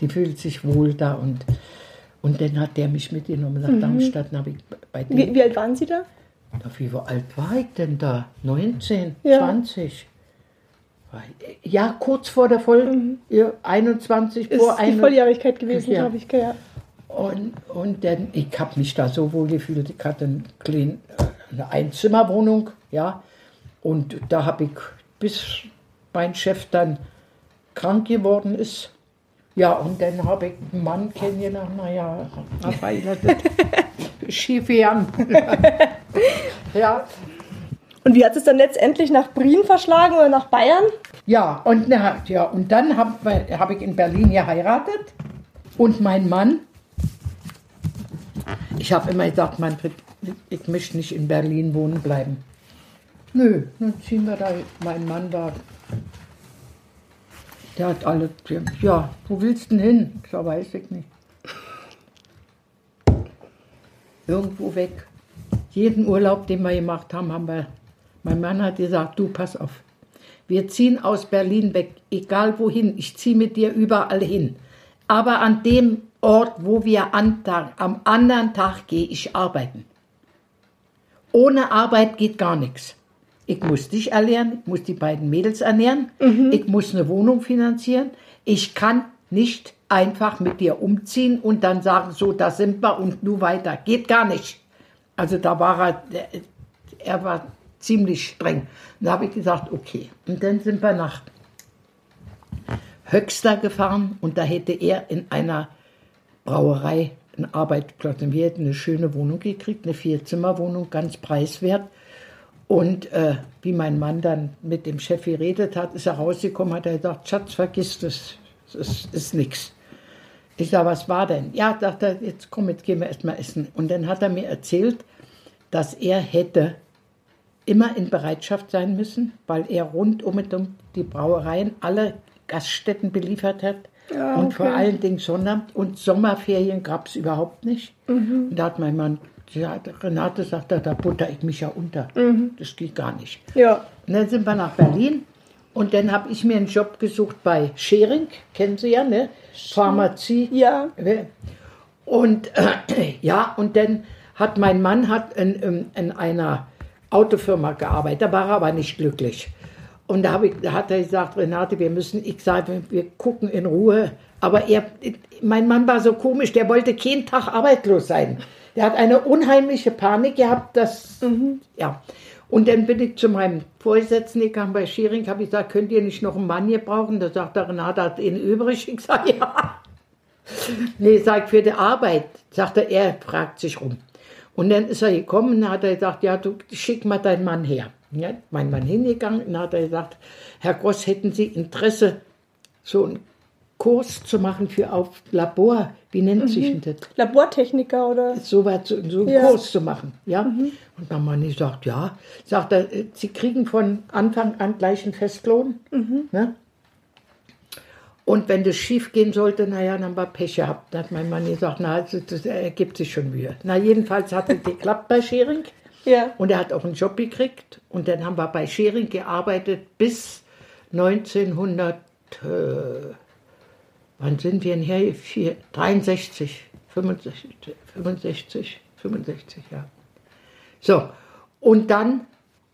die fühlt sich wohl da. Und, und dann hat der mich mitgenommen nach Darmstadt. Dann ich bei dem, Wie, wie alt waren Sie da? Na, wie alt war ich denn da? 19, Ja. 20? War ich- Ja, kurz vor der Voll, ja, 21, Ist vor die ein- Volljährigkeit gewesen, Ja. glaube ich. Ja. und, und dann, ich habe mich da so wohl gefühlt. Ich hatte ein klein, äh, eine Einzimmerwohnung, ja. Und da habe ich, bis mein Chef dann krank geworden ist, ja, und dann habe ich einen Mann kennengelernt, naja, Raffaella, das schief an. (laughs) ja, Und wie hat es dann letztendlich nach Brien verschlagen oder nach Bayern? Ja, und, na, ja, und dann habe hab ich in Berlin geheiratet und mein Mann, ich habe immer gesagt, Manfred, ich möchte nicht in Berlin wohnen bleiben. Nö, dann ziehen wir da, mein Mann war, der hat alle, ja, wo willst du denn hin? Ich weiß ich nicht. Irgendwo weg. Jeden Urlaub, den wir gemacht haben, haben wir, mein Mann hat gesagt, du, pass auf, wir ziehen aus Berlin weg, egal wohin. Ich ziehe mit dir überall hin. Aber an dem Ort, wo wir an am anderen Tag gehe ich arbeiten. Ohne Arbeit geht gar nichts. Ich muss dich ernähren, ich muss die beiden Mädels ernähren, ich muss eine Wohnung finanzieren. Ich kann nicht einfach mit dir umziehen und dann sagen, so, da sind wir und nu weiter. Geht gar nicht. Also da war er, der- er war ziemlich streng. Da habe ich gesagt, okay. Und dann sind wir nach Höxter gefahren und da hätte er in einer Brauerei einen Arbeitsplatz. Und wir hätten eine schöne Wohnung gekriegt, eine Vierzimmerwohnung, ganz preiswert. Und äh, wie mein Mann dann mit dem Chef geredet hat, ist er rausgekommen, hat er gesagt, Schatz, vergiss das, das ist, nichts. Ich sag, was war denn? Ja, sagt er, jetzt komm, jetzt gehen wir erstmal essen. Und dann hat er mir erzählt, dass er hätte immer in Bereitschaft sein müssen, weil er rund um die Brauereien alle Gaststätten beliefert hat. Ja, Und vor okay. allen Dingen Sonder- und Sommerferien gab es überhaupt nicht. Mhm. Und da hat mein Mann, ja, Renate sagt, da, da butter ich mich ja unter. Mhm. Das geht gar nicht. Ja. Und dann sind wir nach Berlin und dann habe ich mir einen Job gesucht bei Schering, kennen Sie ja, ne? Pharmazie. Ja. Und äh, (clears throat) ja, und dann hat mein Mann hat in, in, in einer Autofirma gearbeitet, da war er aber nicht glücklich. Und da, ich, da hat er gesagt, Renate, wir müssen, ich sage, wir, wir gucken in Ruhe. Aber er, mein Mann war so komisch, der wollte keinen Tag arbeitslos sein. Der hat eine unheimliche Panik gehabt, dass, ja. Und dann bin ich zu meinem Vorgesetzten gegangen bei Schering, habe ich gesagt, könnt ihr nicht noch einen Mann hier brauchen? Da sagt er, Renate hat ihn übrig. Ich sage, ja. Nee, sag für die Arbeit, sagt er, er fragt sich rum. Und dann ist er gekommen und hat er gesagt, ja, du schick mal deinen Mann her. Ja, mein Mann hingegangen und hat er gesagt, Herr Gross, hätten Sie Interesse, so einen Kurs zu machen für auf Labor, wie nennt sich denn das? Labortechniker oder? so weit so, so einen Ja. Kurs zu machen. Ja? Und mein Mann ich sagt, ja. Sagt er, äh, Sie kriegen von Anfang an gleich einen Festlohn. Ne? Und wenn das schief gehen sollte, naja, dann war Pech gehabt. Da hat mein Mann gesagt, na, das, das ergibt sich schon Mühe. Na, jedenfalls hat es geklappt bei Schering. Ja. Und er hat auch einen Job gekriegt. Und dann haben wir bei Schering gearbeitet bis 1900, äh, wann sind wir denn her? Vier, 63, 65, 65, 65, ja. So, und dann,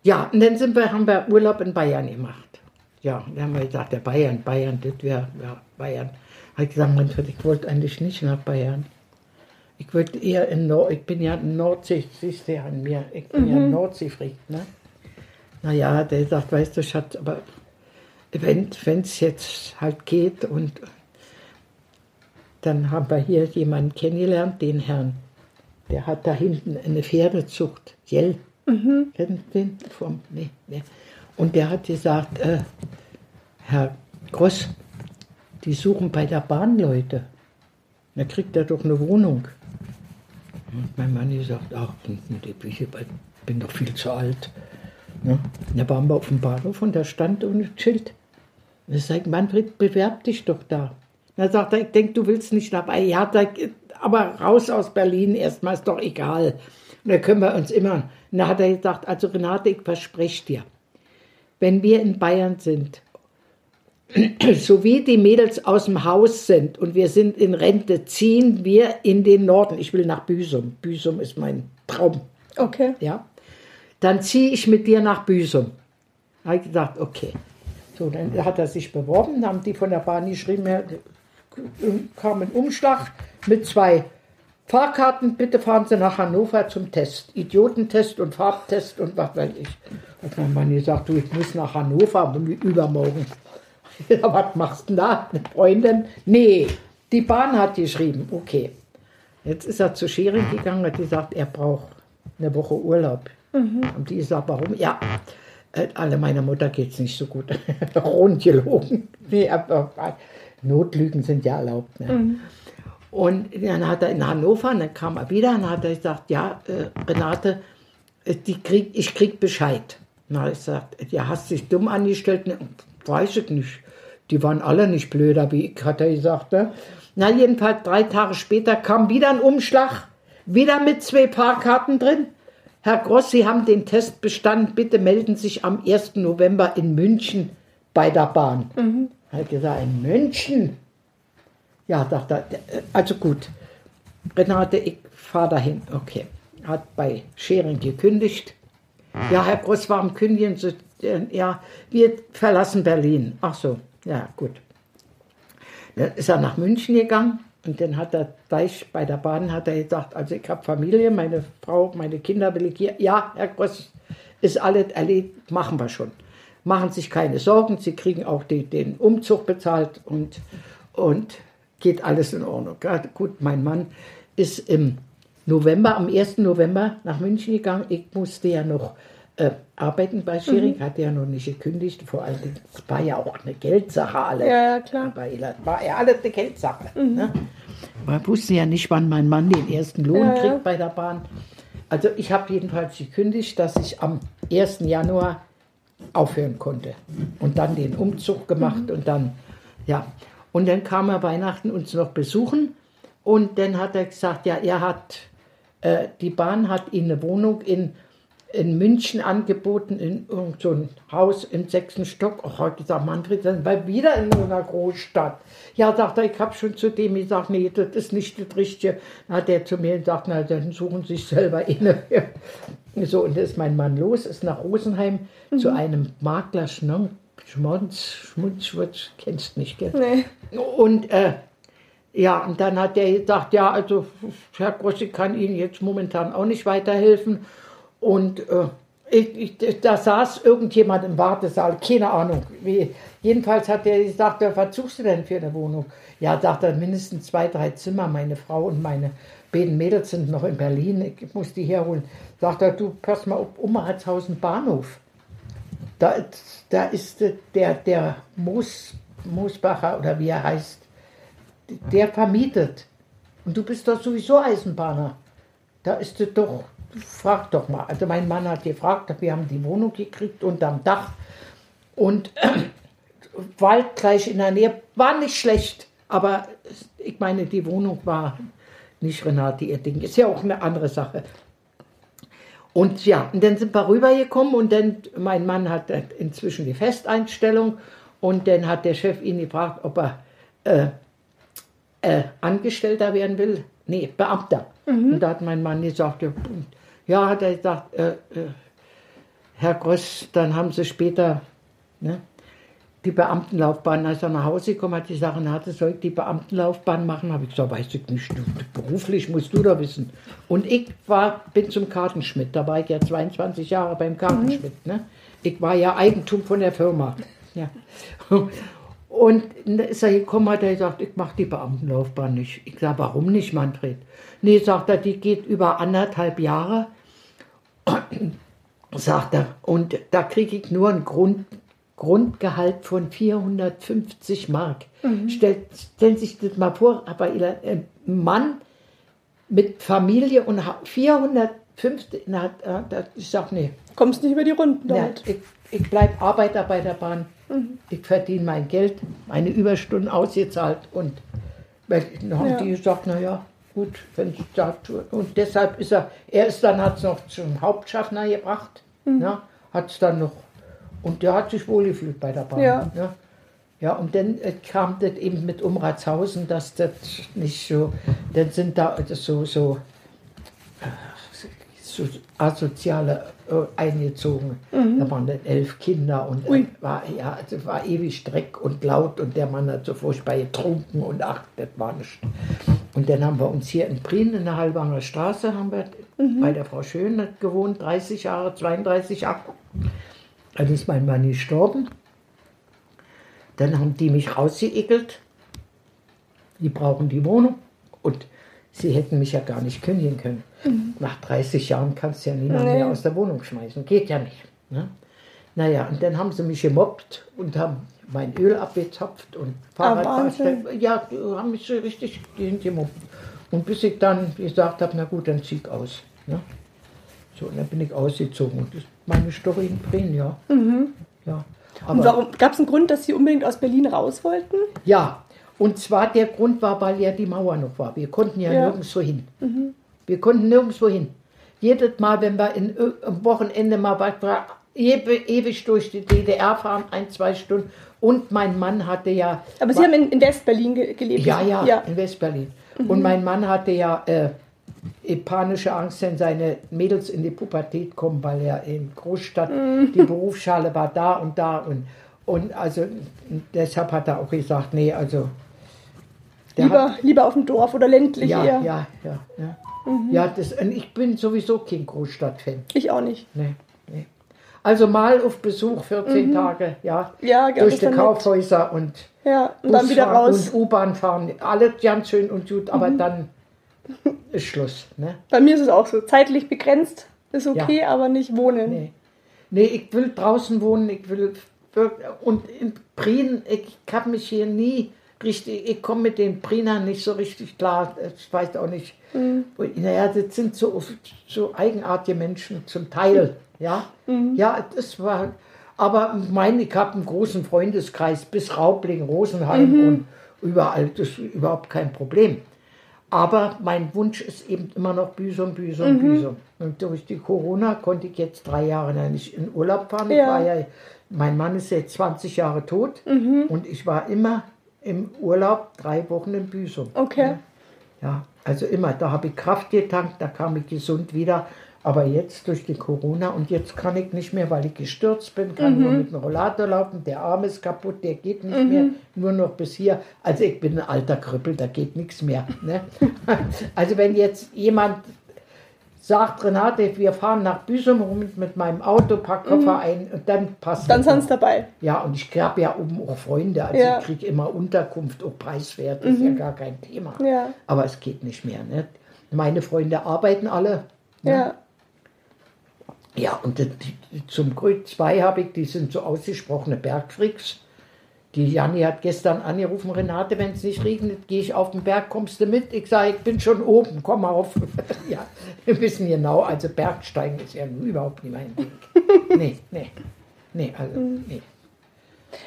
ja, und dann sind wir, haben wir Urlaub in Bayern gemacht. Ja, dann haben wir gesagt, der Bayern, Bayern, das wäre, ja, Bayern. Habe ich gesagt, ich wollte eigentlich nicht nach Bayern. Ich würde eher in Nord, ich bin ja Nordsee, siehst du ja an mir, ich bin ja Nordseefreak, ne? Naja, der sagt, weißt du, Schatz, aber wenn es jetzt halt geht und dann haben wir hier jemanden kennengelernt, den Herrn, der hat da hinten eine Pferdezucht, Jell, den? Vom, nee, nee. Und der hat gesagt, äh, Herr Gross, die suchen bei der Bahn Leute. Da kriegt er doch eine Wohnung. Und mein Mann gesagt, ach, ich bin doch viel zu alt. Und Da waren wir auf dem Bahnhof und da stand ohne Schild. Und ich sage, Manfred, bewerb dich doch da. Da sagt er, ich denke, du willst nicht dabei. Ja, sag, aber raus aus Berlin erstmal, ist doch egal. Und da können wir uns immer. Und da hat er gesagt, also Renate, ich verspreche dir, wenn wir in Bayern sind, (clears throat) so wie die Mädels aus dem Haus sind und wir sind in Rente, ziehen wir in den Norden. Ich will nach Büsum. Büsum ist mein Traum. Okay. Ja. Dann ziehe ich mit dir nach Büsum. Da habe ich gesagt, okay. So, dann hat er sich beworben, dann haben die von der Bahn geschrieben, kam ein Umschlag mit zwei Fahrkarten, bitte fahren Sie nach Hannover zum Test. Idiotentest und Farbtest und was weiß ich. Hat mein Mann gesagt, du, ich muss nach Hannover übermorgen. (laughs) Ja, was machst du denn da? Eine Freundin? Nee, die Bahn hat geschrieben. Okay. Jetzt ist er zu Schering gegangen und hat gesagt, er braucht eine Woche Urlaub. Und die sagt, warum? Ja, äh, alle meiner Mutter geht es nicht so gut. (laughs) Rund gelogen. Nee, aber Notlügen sind ja erlaubt. Ne? Und dann hat er in Hannover, und dann kam er wieder und hat er gesagt, ja, äh, Renate, äh, die krieg, ich krieg Bescheid. Na, ich gesagt, ja, hast dich dumm angestellt? Ne, weiß ich nicht. Die waren alle nicht blöder wie ich, hat er gesagt. Ne? Na, jedenfalls drei Tage später kam wieder ein Umschlag, wieder mit zwei Fahrkarten drin. Herr Gross, Sie haben den Test bestanden, bitte melden Sie sich am 1. November in München bei der Bahn. Mhm. Hat gesagt, in München? Ja, dachte er, also gut. Renate, ich fahre dahin. Okay. Hat bei Schering gekündigt. Ja, Herr Gross, warum kündigen Sie? Ja, wir verlassen Berlin. Ach so, ja, gut. Dann ist er nach München gegangen und dann hat er gleich bei der Bahn hat er gesagt, also ich habe Familie, meine Frau, meine Kinder will ich hier. Ja, Herr Gross, ist alles erledigt, machen wir schon. Machen sich keine Sorgen, Sie kriegen auch die, den Umzug bezahlt und, und geht alles in Ordnung. Ja, gut, mein Mann ist im November, am 1. November nach München gegangen. Ich musste ja noch äh, arbeiten bei Schering, hatte ja noch nicht gekündigt. Vor allem, es war ja auch eine Geldsache alle. Ja, ja, klar. Bei Ela war ja alles eine Geldsache. Ne? Wir wussten ja nicht, wann mein Mann den ersten Lohn Ja, ja. kriegt bei der Bahn. Also ich habe jedenfalls gekündigt, dass ich am 1. Januar aufhören konnte. Und dann den Umzug gemacht und dann, ja. Und dann kam er Weihnachten uns noch besuchen und dann hat er gesagt, ja, er hat, äh, die Bahn hat ihm eine Wohnung in, in München angeboten, in irgend so ein Haus im sechsten Stock. Ach, hat gesagt, Manfred, dann war wieder in so einer Großstadt. Ja, sagt er, ich habe schon zu dem gesagt, nee, das ist nicht das Richtige. Dann hat er zu mir gesagt, na, dann suchen Sie sich selber inne. So, und da ist mein Mann los, ist nach Rosenheim zu einem Makler Schnonk, Schmonz, Schmunz, Schwutz, kennst nicht, gell? Nee. Und äh, ja, und dann hat er gesagt, ja, also Herr Gross, ich kann Ihnen jetzt momentan auch nicht weiterhelfen. Und äh, ich, ich, da saß irgendjemand im Wartesaal, keine Ahnung. Wie. Jedenfalls hat er gesagt, was suchst du denn für eine Wohnung? Ja, sagt er, mindestens zwei, drei Zimmer. Meine Frau und meine beiden Mädels sind noch in Berlin. Ich muss die herholen. Sagt er, du, pass mal auf, Umratshausen Bahnhof. Da, da ist der, der Moos, Moosbacher oder wie er heißt, der vermietet. Und du bist doch sowieso Eisenbahner. Da ist es doch, frag doch mal. Also mein Mann hat gefragt, wir haben die Wohnung gekriegt unterm Dach. Und (clears throat) Wald gleich in der Nähe, war nicht schlecht. Aber ich meine, die Wohnung war nicht Renate ihr Ding. Ist ja auch eine andere Sache. Und ja, und dann sind wir rübergekommen und dann, mein Mann hat inzwischen die Festeinstellung und dann hat der Chef ihn gefragt, ob er äh, äh, Angestellter werden will. Nee, Beamter. Und da hat mein Mann gesagt, ja, ja hat er gesagt, äh, äh, Herr Gross, dann haben Sie später ne, die Beamtenlaufbahn. Als er nach Hause gekommen hat, die Sachen hatte, soll ich die Beamtenlaufbahn machen? Habe ich gesagt, weiß ich nicht, beruflich musst du da wissen. Und ich war, bin zum Kartenschmidt, da war ich ja 22 Jahre beim Kartenschmidt. Ne? Ich war ja Eigentum von der Firma. Ja. Und ist er gekommen, hat er gesagt, ich mache die Beamtenlaufbahn nicht. Ich sage, warum nicht, Manfred? Nee, sagt er, die geht über anderthalb Jahre (clears throat) sagt er. Und da kriege ich nur ein Grund, Grundgehalt von 450 Mark. Stellt, stellen Sie sich das mal vor, aber ein Mann mit Familie und ha- 450, na, ich sag nee, Kommst nicht über die Runden ja, damit. ich, ich bleibe Arbeiter bei der Bahn. Ich verdiene mein Geld, meine Überstunden ausgezahlt und dann haben Ja. die gesagt, naja, gut, wenn ich da tue. Und deshalb ist er, er ist dann, hat es noch zum Hauptschaffner gebracht, ja, hat es dann noch, und der hat sich wohlgefühlt bei der Bahn. Ja. Ja, ja und dann äh, kam das eben mit Umratshausen, dass das nicht so, dann sind da das so, so so asoziale äh, eingezogen. Da waren dann elf Kinder und äh, war, ja, also war ewig Dreck und laut und der Mann hat so furchtbar getrunken und ach, das war nicht. Und dann haben wir uns hier in Prien in der Halbanger Straße haben wir bei der Frau Schön gewohnt, 30 Jahre, 32 Jahre. Dann ist mein Mann gestorben. Dann haben die mich rausgeekelt. Die brauchen die Wohnung. Und sie hätten mich ja gar nicht kündigen können. Nach 30 Jahren kannst du ja niemand Nee. mehr aus der Wohnung schmeißen. Geht ja nicht. Ne? Naja, und dann haben sie mich gemobbt und haben mein Öl abgezapft und Fahrradfahrstellen. ja, haben mich so richtig gemobbt. Und bis ich dann gesagt habe, na gut, dann zieh ich aus. Ne? So, und dann bin ich ausgezogen. Und das ist meine Story in Bremen, ja. ja. Und Aber, warum gab es einen Grund, dass Sie unbedingt aus Berlin raus wollten? ja, und zwar der Grund war, weil ja die Mauer noch war. Wir konnten ja, Ja. nirgendwo hin. Wir konnten nirgendwo hin. Jedes Mal, wenn wir in, ö- am Wochenende mal ewig, ewig durch die DDR fahren, ein, zwei Stunden. Und mein Mann hatte ja. Aber Sie war- haben in, in West-Berlin ge gelebt. Ja, ja, ja. in Westberlin. Und mein Mann hatte ja äh, eh panische Angst, wenn seine Mädels in die Pubertät kommen, weil er in Großstadt, die Berufsschule war da und da. Und, und also deshalb hat er auch gesagt, nee, also. Lieber, hat, lieber auf dem Dorf oder ländlich ja, eher. ja, ja, ja. Ja, das, ich bin sowieso kein Großstadtfan. Ich auch nicht. Nee, nee. Also mal auf Besuch, 14 Tage, ja. Ja, durch die. Kaufhäuser und Ja, und dann wieder raus. Und U-Bahn fahren, alles ganz schön und gut, aber Mhm. dann ist Schluss. Ne? Bei mir ist es auch so. Zeitlich begrenzt ist okay, Ja. aber nicht wohnen. Nee. nee, ich will draußen wohnen, ich will. Und in Prien, ich habe mich hier nie richtig, ich komme mit den Prinern nicht so richtig klar. Ich weiß auch nicht. Mhm. Naja, das sind so, so eigenartige Menschen zum Teil. Ja, Mhm. ja, das war. Aber mein, ich habe einen großen Freundeskreis bis Raubling, Rosenheim Mhm. und überall. Das ist überhaupt kein Problem. Aber mein Wunsch ist eben immer noch Büsum, Büsum, Mhm. Büsum. Und durch die Corona konnte ich jetzt drei Jahre nicht in Urlaub fahren. Ich Ja. war ja, mein Mann ist jetzt 20 Jahre tot Mhm. und ich war immer im Urlaub drei Wochen in Büsum. Okay. Ja, also immer. Da habe ich Kraft getankt, da kam ich gesund wieder. Aber jetzt durch die Corona und jetzt kann ich nicht mehr, weil ich gestürzt bin, kann nur mit dem Rollator laufen. Der Arm ist kaputt, der geht nicht mehr, nur noch bis hier. Also ich bin ein alter Krüppel, da geht nichts mehr. Ne? (laughs) Also wenn jetzt jemand sagt, Renate, wir fahren nach Büsum rum mit meinem Auto, pack Koffer ein und dann passt Dann sind sie dabei. Ja, und ich habe ja oben auch Freunde, also Ja. ich kriege immer Unterkunft, auch preiswert, ist ja gar kein Thema. Ja. Aber es geht nicht mehr. Ne? Meine Freunde arbeiten alle. Ja. Ja, und die, die, zum Glück zwei habe ich, die sind so ausgesprochene Bergfreaks. Die Janni hat gestern angerufen, Renate, wenn es nicht regnet, gehe ich auf den Berg, kommst du mit? Ich sage, ich bin schon oben, komm auf. (laughs) ja, wir wissen genau, also Bergsteigen ist ja überhaupt nicht mein Ding. (laughs) nee, nee, nee, also, nee.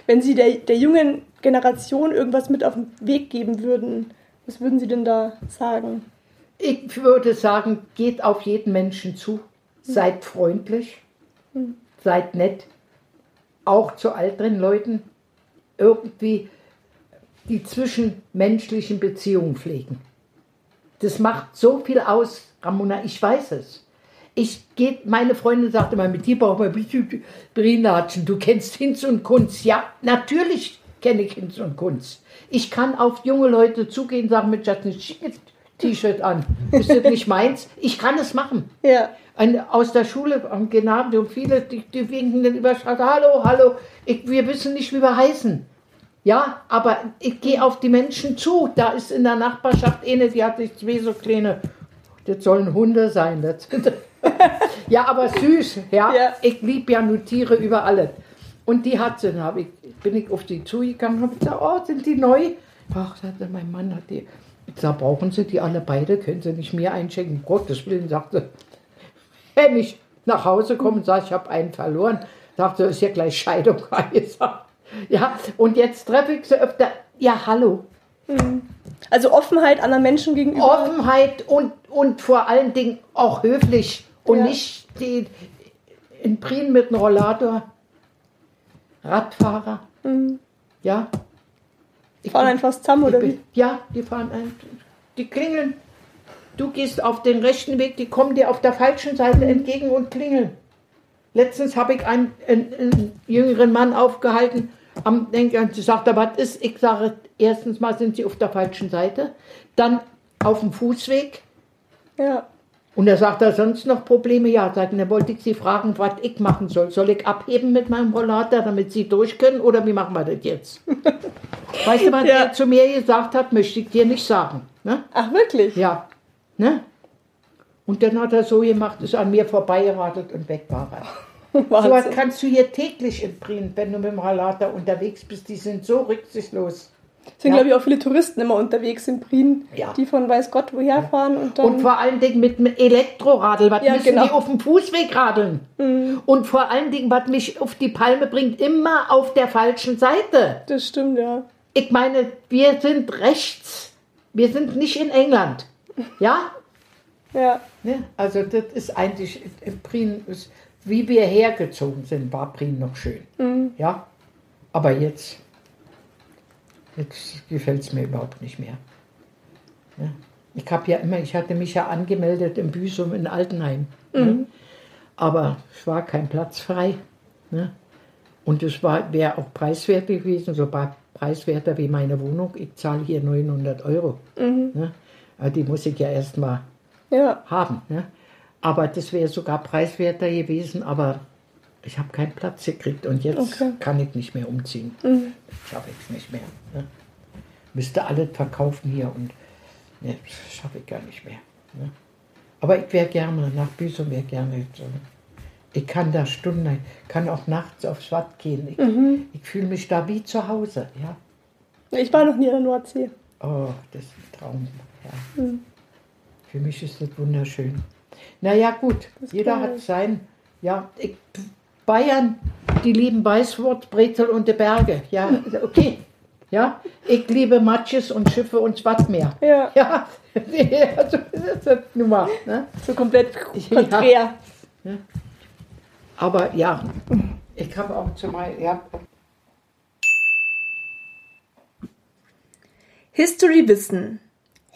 Wenn Sie der, der jungen Generation irgendwas mit auf den Weg geben würden, was würden Sie denn da sagen? Ich würde sagen, geht auf jeden Menschen zu, seid freundlich, seid nett, auch zu älteren Leuten, irgendwie die zwischenmenschlichen Beziehungen pflegen. Das macht so viel aus, Ramona, ich weiß es. Ich gehe, meine Freundin sagte immer, mit dir ein bisschen Brinatschen. Du kennst Hinz und Kunz. Ja, natürlich kenne ich Hinz und Kunz. Ich kann auf junge Leute zugehen und sagen, mit ein schickes T-Shirt an. Ist das nicht meins? Ich kann es machen. Ja. Ein, aus der Schule am Gymnasium, viele, die, die winken dann über die Straße, hallo, hallo, ich, wir wissen nicht, wie wir heißen. Ja, aber ich gehe auf die Menschen zu. Da ist in der Nachbarschaft eine, die hat sich zwei so kleine, das sollen Hunde sein. Das, (laughs) ja, aber süß, ja. Ja. Ich liebe ja nur Tiere über alles. Und die hat sie, dann ich, bin ich auf die zugegangen, habe gesagt, oh, sind die neu? Ach, mein Mann, hat die, sag, brauchen Sie die alle beide? Können Sie nicht mir einschenken? Gottes Willen, sagte, wenn ich nach Hause komme und sage, ich habe einen verloren, sagte, ist ja gleich Scheidung angesagt. (laughs) Ja, und jetzt treffe ich sie öfter. Ja, hallo. Also Offenheit anderen Menschen gegenüber. Offenheit und, und vor allen Dingen auch höflich und Ja. nicht die in Prien mit einem Rollator. Radfahrer. Ja. Ich Fahren einfach zusammen oder wie? Ja, die fahren ein. Die klingeln. Du gehst auf den rechten Weg, die kommen dir auf der falschen Seite entgegen und klingeln. Letztens habe ich einen, einen, einen jüngeren Mann aufgehalten am Denker. Sie sagte, was ist? Ich sage, erstens mal sind sie auf der falschen Seite, dann auf dem Fußweg. Ja. Und er sagt, da sonst noch Probleme? Ja, sagten, dann wollte ich Sie fragen, was ich machen soll. Soll ich abheben mit meinem Rollator, damit Sie durch können, oder wie machen wir das jetzt? (laughs) weißt du, was Ja. er zu mir gesagt hat, möchte ich dir nicht sagen. Ne? Ach, wirklich? Ja. Ne? Und dann hat er so gemacht, ist an mir vorbeigeradelt und weg war er. (laughs) So was kannst du hier täglich in Prien, wenn du mit dem Rollator unterwegs bist. Die sind so rücksichtslos. Sind, Ja. glaube ich, auch viele Touristen immer unterwegs in Prien, Ja. die von weiß Gott woher fahren und. Und vor allen Dingen mit einem Elektroradl, was Ja, müssen genau. die auf dem Fußweg radeln? Und vor allen Dingen, was mich auf die Palme bringt, immer auf der falschen Seite. das stimmt, ja. Ich meine, wir sind rechts. Wir sind nicht in England. Ja? (laughs) Ja. Ne? Also das ist eigentlich, Prien ist, wie wir hergezogen sind, war Prien noch schön. Ja? Aber jetzt, jetzt gefällt es mir überhaupt nicht mehr. Ne? Ich habe ja immer, ich hatte mich ja angemeldet im Büsum in Altenheim. Ne? Aber es war kein Platz frei. Ne? Und es wäre auch preiswert gewesen, so preiswerter wie meine Wohnung. Ich zahle hier 900 Euro. Ne? Also die muss ich ja erstmal Ja. haben. Ne? Aber das wäre sogar preiswerter gewesen, aber ich habe keinen Platz gekriegt und jetzt Okay. kann ich nicht mehr umziehen. Schaffe ich es nicht mehr. Ne? Müsste alles verkaufen hier und ne, schaffe ich gar nicht mehr. Ne? Aber ich wäre gerne, nach Büsum wäre gerne. So. Ich kann da Stunden, ich kann auch nachts aufs Watt gehen. Ich, ich fühle mich da wie zu Hause. Ja? Ich war noch nie an der Nordsee. Oh, das ist ein Traum. Ja. Für mich ist das wunderschön. Naja, gut, jeder geil. hat sein. Ja, ich, Bayern, die lieben Weißwurst, Brezel und die Berge. Ja, okay. Ja, ich liebe Matches und Schiffe und Schwarzmeer. Ja. Ja, (laughs) also das ist nun mal. Ne? So komplett Ja. konträr. Aber ja, ich habe auch zumal, ja, History Wissen.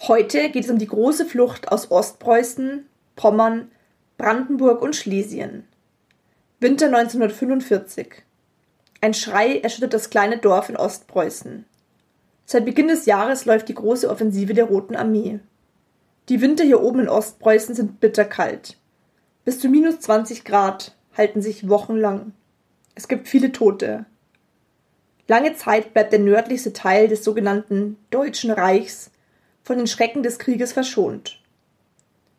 Heute geht es um die große Flucht aus Ostpreußen, Pommern, Brandenburg und Schlesien. Winter 1945. Ein Schrei erschüttert das kleine Dorf in Ostpreußen. Seit Beginn des Jahres läuft die große Offensive der Roten Armee. Die Winter hier oben in Ostpreußen sind bitterkalt. Bis zu minus 20 Grad halten sich wochenlang. Es gibt viele Tote. Lange Zeit bleibt der nördlichste Teil des sogenannten Deutschen Reichs von den Schrecken des Krieges verschont.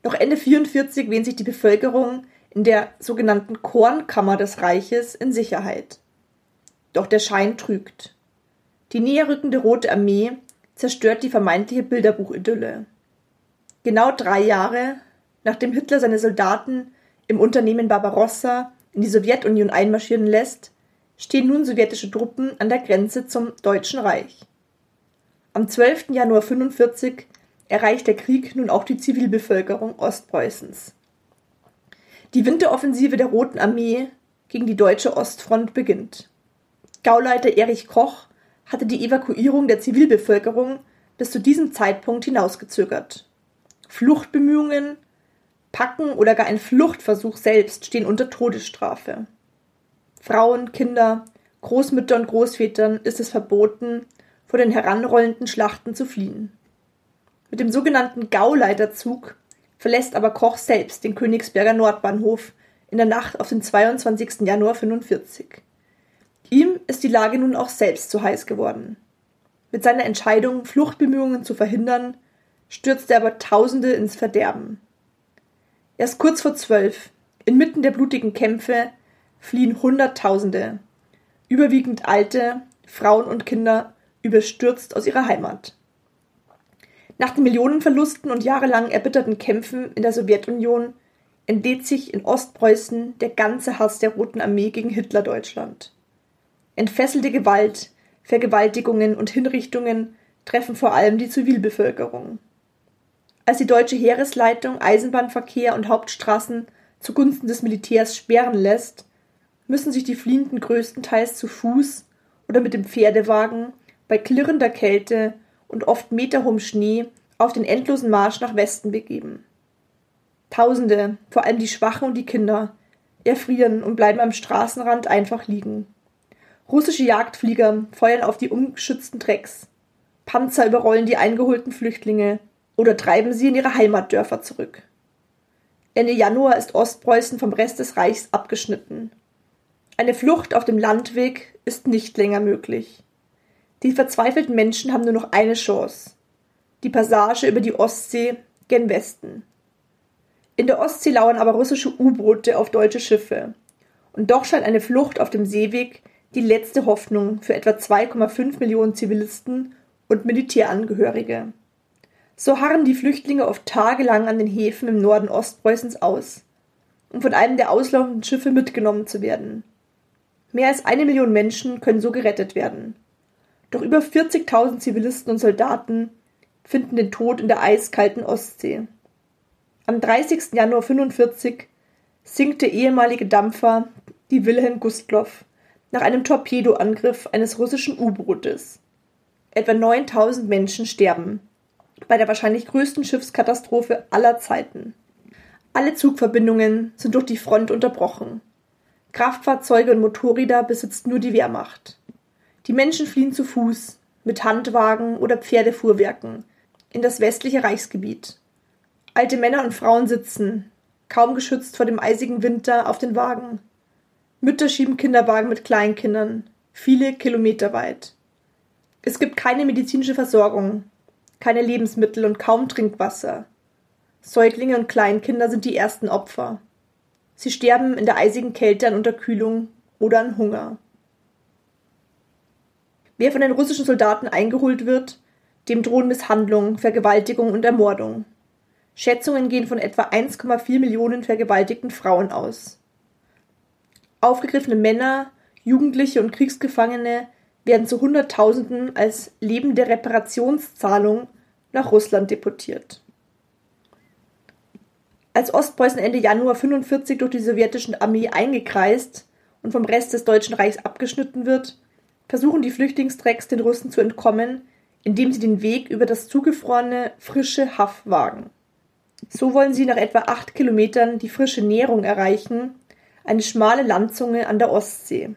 Noch Ende 44 wähnt sich die Bevölkerung in der sogenannten Kornkammer des Reiches in Sicherheit. Doch der Schein trügt. Die näher rückende Rote Armee zerstört die vermeintliche Bilderbuchidylle. Genau drei Jahre, nachdem Hitler seine Soldaten im Unternehmen Barbarossa in die Sowjetunion einmarschieren lässt, stehen nun sowjetische Truppen an der Grenze zum Deutschen Reich. Am 12. Januar 45 erreicht der Krieg nun auch die Zivilbevölkerung Ostpreußens. Die Winteroffensive der Roten Armee gegen die deutsche Ostfront beginnt. Gauleiter Erich Koch hatte die Evakuierung der Zivilbevölkerung bis zu diesem Zeitpunkt hinausgezögert. Fluchtbemühungen, Packen oder gar ein Fluchtversuch selbst stehen unter Todesstrafe. Frauen, Kinder, Großmütter und Großvätern ist es verboten, vor den heranrollenden Schlachten zu fliehen. Mit dem sogenannten Gauleiterzug verlässt aber Koch selbst den Königsberger Nordbahnhof in der Nacht auf den 22. Januar 45. Ihm ist die Lage nun auch selbst zu heiß geworden. Mit seiner Entscheidung, Fluchtbemühungen zu verhindern, stürzt er aber Tausende ins Verderben. Erst kurz vor zwölf, inmitten der blutigen Kämpfe, fliehen Hunderttausende, überwiegend Alte, Frauen und Kinder, überstürzt aus ihrer Heimat. Nach den Millionenverlusten und jahrelang erbitterten Kämpfen in der Sowjetunion entlädt sich in Ostpreußen der ganze Hass der Roten Armee gegen Hitlerdeutschland. Entfesselte Gewalt, Vergewaltigungen und Hinrichtungen treffen vor allem die Zivilbevölkerung. Als die deutsche Heeresleitung Eisenbahnverkehr und Hauptstraßen zugunsten des Militärs sperren lässt, müssen sich die Fliehenden größtenteils zu Fuß oder mit dem Pferdewagen bei klirrender Kälte und oft meterhohem Schnee auf den endlosen Marsch nach Westen begeben. Tausende, vor allem die Schwachen und die Kinder, erfrieren und bleiben am Straßenrand einfach liegen. Russische Jagdflieger feuern auf die ungeschützten Trecks. Panzer überrollen die eingeholten Flüchtlinge oder treiben sie in ihre Heimatdörfer zurück. Ende Januar ist Ostpreußen vom Rest des Reichs abgeschnitten. Eine Flucht auf dem Landweg ist nicht länger möglich. Die verzweifelten Menschen haben nur noch eine Chance. Die Passage über die Ostsee gen Westen. In der Ostsee lauern aber russische U-Boote auf deutsche Schiffe. Und doch scheint eine Flucht auf dem Seeweg die letzte Hoffnung für etwa 2,5 Millionen Zivilisten und Militärangehörige. So harren die Flüchtlinge oft tagelang an den Häfen im Norden Ostpreußens aus, um von einem der auslaufenden Schiffe mitgenommen zu werden. Mehr als eine Million Menschen können so gerettet werden. Doch über 40.000 Zivilisten und Soldaten finden den Tod in der eiskalten Ostsee. Am 30. Januar 45 sinkt der ehemalige Dampfer die Wilhelm Gustloff nach einem Torpedoangriff eines russischen U-Bootes. Etwa 9000 Menschen sterben bei der wahrscheinlich größten Schiffskatastrophe aller Zeiten. Alle Zugverbindungen sind durch die Front unterbrochen. Kraftfahrzeuge und Motorräder besitzt nur die Wehrmacht. Die Menschen fliehen zu Fuß, mit Handwagen oder Pferdefuhrwerken in das westliche Reichsgebiet. Alte Männer und Frauen sitzen, kaum geschützt vor dem eisigen Winter, auf den Wagen. Mütter schieben Kinderwagen mit Kleinkindern, viele Kilometer weit. Es gibt keine medizinische Versorgung, keine Lebensmittel und kaum Trinkwasser. Säuglinge und Kleinkinder sind die ersten Opfer. Sie sterben in der eisigen Kälte an Unterkühlung oder an Hunger. Wer von den russischen Soldaten eingeholt wird, dem drohen Misshandlung, Vergewaltigung und Ermordung. Schätzungen gehen von etwa 1,4 Millionen vergewaltigten Frauen aus. Aufgegriffene Männer, Jugendliche und Kriegsgefangene werden zu Hunderttausenden als lebende Reparationszahlung nach Russland deportiert. Als Ostpreußen Ende Januar 45 durch die sowjetische Armee eingekreist und vom Rest des Deutschen Reichs abgeschnitten wird, versuchen die Flüchtlingstrecks den Russen zu entkommen, indem sie den Weg über das zugefrorene frische Haff wagen. So wollen sie nach etwa acht Kilometern die frische Nährung erreichen, eine schmale Landzunge an der Ostsee.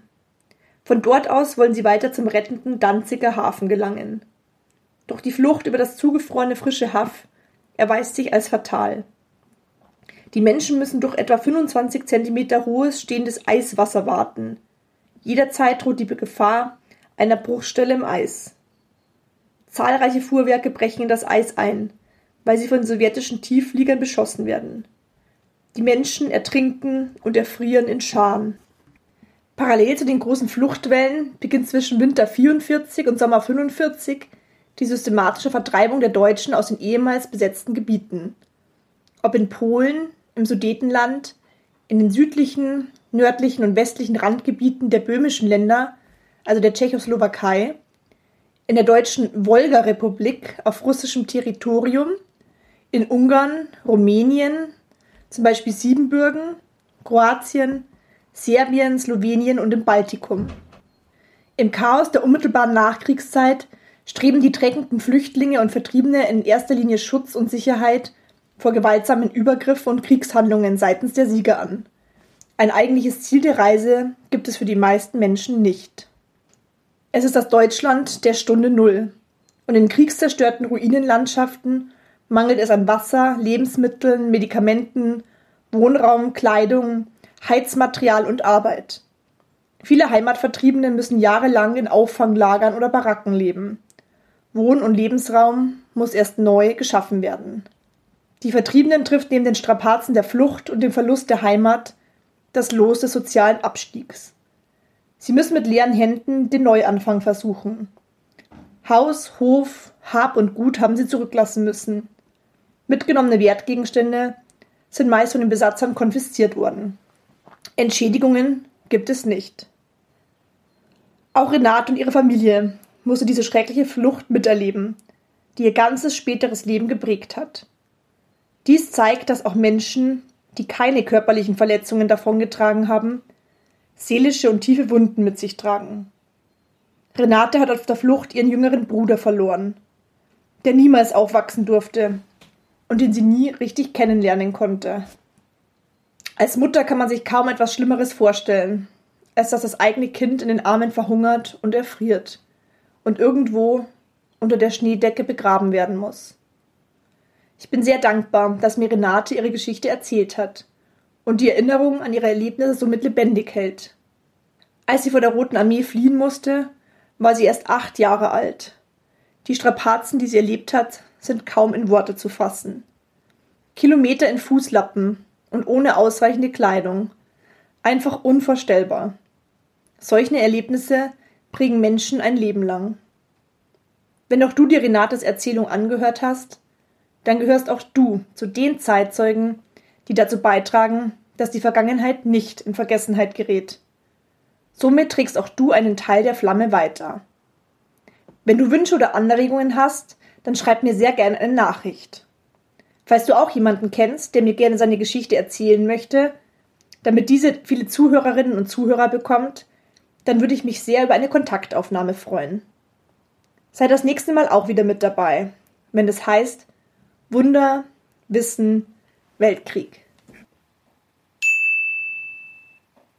Von dort aus wollen sie weiter zum rettenden Danziger Hafen gelangen. Doch die Flucht über das zugefrorene frische Haff erweist sich als fatal. Die Menschen müssen durch etwa 25 Zentimeter hohes stehendes Eiswasser warten. Jederzeit droht die Gefahr einer Bruchstelle im Eis. Zahlreiche Fuhrwerke brechen in das Eis ein, weil sie von sowjetischen Tieffliegern beschossen werden. Die Menschen ertrinken und erfrieren in Scharen. Parallel zu den großen Fluchtwellen beginnt zwischen Winter 44 und Sommer 45 die systematische Vertreibung der Deutschen aus den ehemals besetzten Gebieten. Ob in Polen, im Sudetenland, in den südlichen, nördlichen und westlichen Randgebieten der böhmischen Länder, also der Tschechoslowakei, in der deutschen Wolga-Republik auf russischem Territorium, in Ungarn, Rumänien, zum Beispiel Siebenbürgen, Kroatien, Serbien, Slowenien und im Baltikum. Im Chaos der unmittelbaren Nachkriegszeit streben die drängenden Flüchtlinge und Vertriebene in erster Linie Schutz und Sicherheit vor gewaltsamen Übergriffen und Kriegshandlungen seitens der Sieger an. Ein eigentliches Ziel der Reise gibt es für die meisten Menschen nicht. Es ist das Deutschland der Stunde Null. Und in kriegszerstörten Ruinenlandschaften mangelt es an Wasser, Lebensmitteln, Medikamenten, Wohnraum, Kleidung, Heizmaterial und Arbeit. Viele Heimatvertriebene müssen jahrelang in Auffanglagern oder Baracken leben. Wohn- und Lebensraum muss erst neu geschaffen werden. Die Vertriebenen trifft neben den Strapazen der Flucht und dem Verlust der Heimat das Los des sozialen Abstiegs. Sie müssen mit leeren Händen den Neuanfang versuchen. Haus, Hof, Hab und Gut haben sie zurücklassen müssen. Mitgenommene Wertgegenstände sind meist von den Besatzern konfisziert worden. Entschädigungen gibt es nicht. Auch Renate und ihre Familie musste diese schreckliche Flucht miterleben, die ihr ganzes späteres Leben geprägt hat. Dies zeigt, dass auch Menschen, die keine körperlichen Verletzungen davongetragen haben, seelische und tiefe Wunden mit sich tragen. Renate hat auf der Flucht ihren jüngeren Bruder verloren, der niemals aufwachsen durfte und den sie nie richtig kennenlernen konnte. Als Mutter kann man sich kaum etwas Schlimmeres vorstellen, als dass das eigene Kind in den Armen verhungert und erfriert und irgendwo unter der Schneedecke begraben werden muss. Ich bin sehr dankbar, dass mir Renate ihre Geschichte erzählt hat und die Erinnerung an ihre Erlebnisse somit lebendig hält. Als sie vor der Roten Armee fliehen musste, war sie erst acht Jahre alt. Die Strapazen, die sie erlebt hat, sind kaum in Worte zu fassen. Kilometer in Fußlappen und ohne ausreichende Kleidung. Einfach unvorstellbar. Solche Erlebnisse prägen Menschen ein Leben lang. Wenn auch du dir Renates Erzählung angehört hast, dann gehörst auch du zu den Zeitzeugen, die dazu beitragen, dass die Vergangenheit nicht in Vergessenheit gerät. Somit trägst auch du einen Teil der Flamme weiter. Wenn du Wünsche oder Anregungen hast, dann schreib mir sehr gerne eine Nachricht. Falls du auch jemanden kennst, der mir gerne seine Geschichte erzählen möchte, damit diese viele Zuhörerinnen und Zuhörer bekommt, dann würde ich mich sehr über eine Kontaktaufnahme freuen. Sei das nächste Mal auch wieder mit dabei, wenn es heißt Wunder, Wissen, Weltkrieg.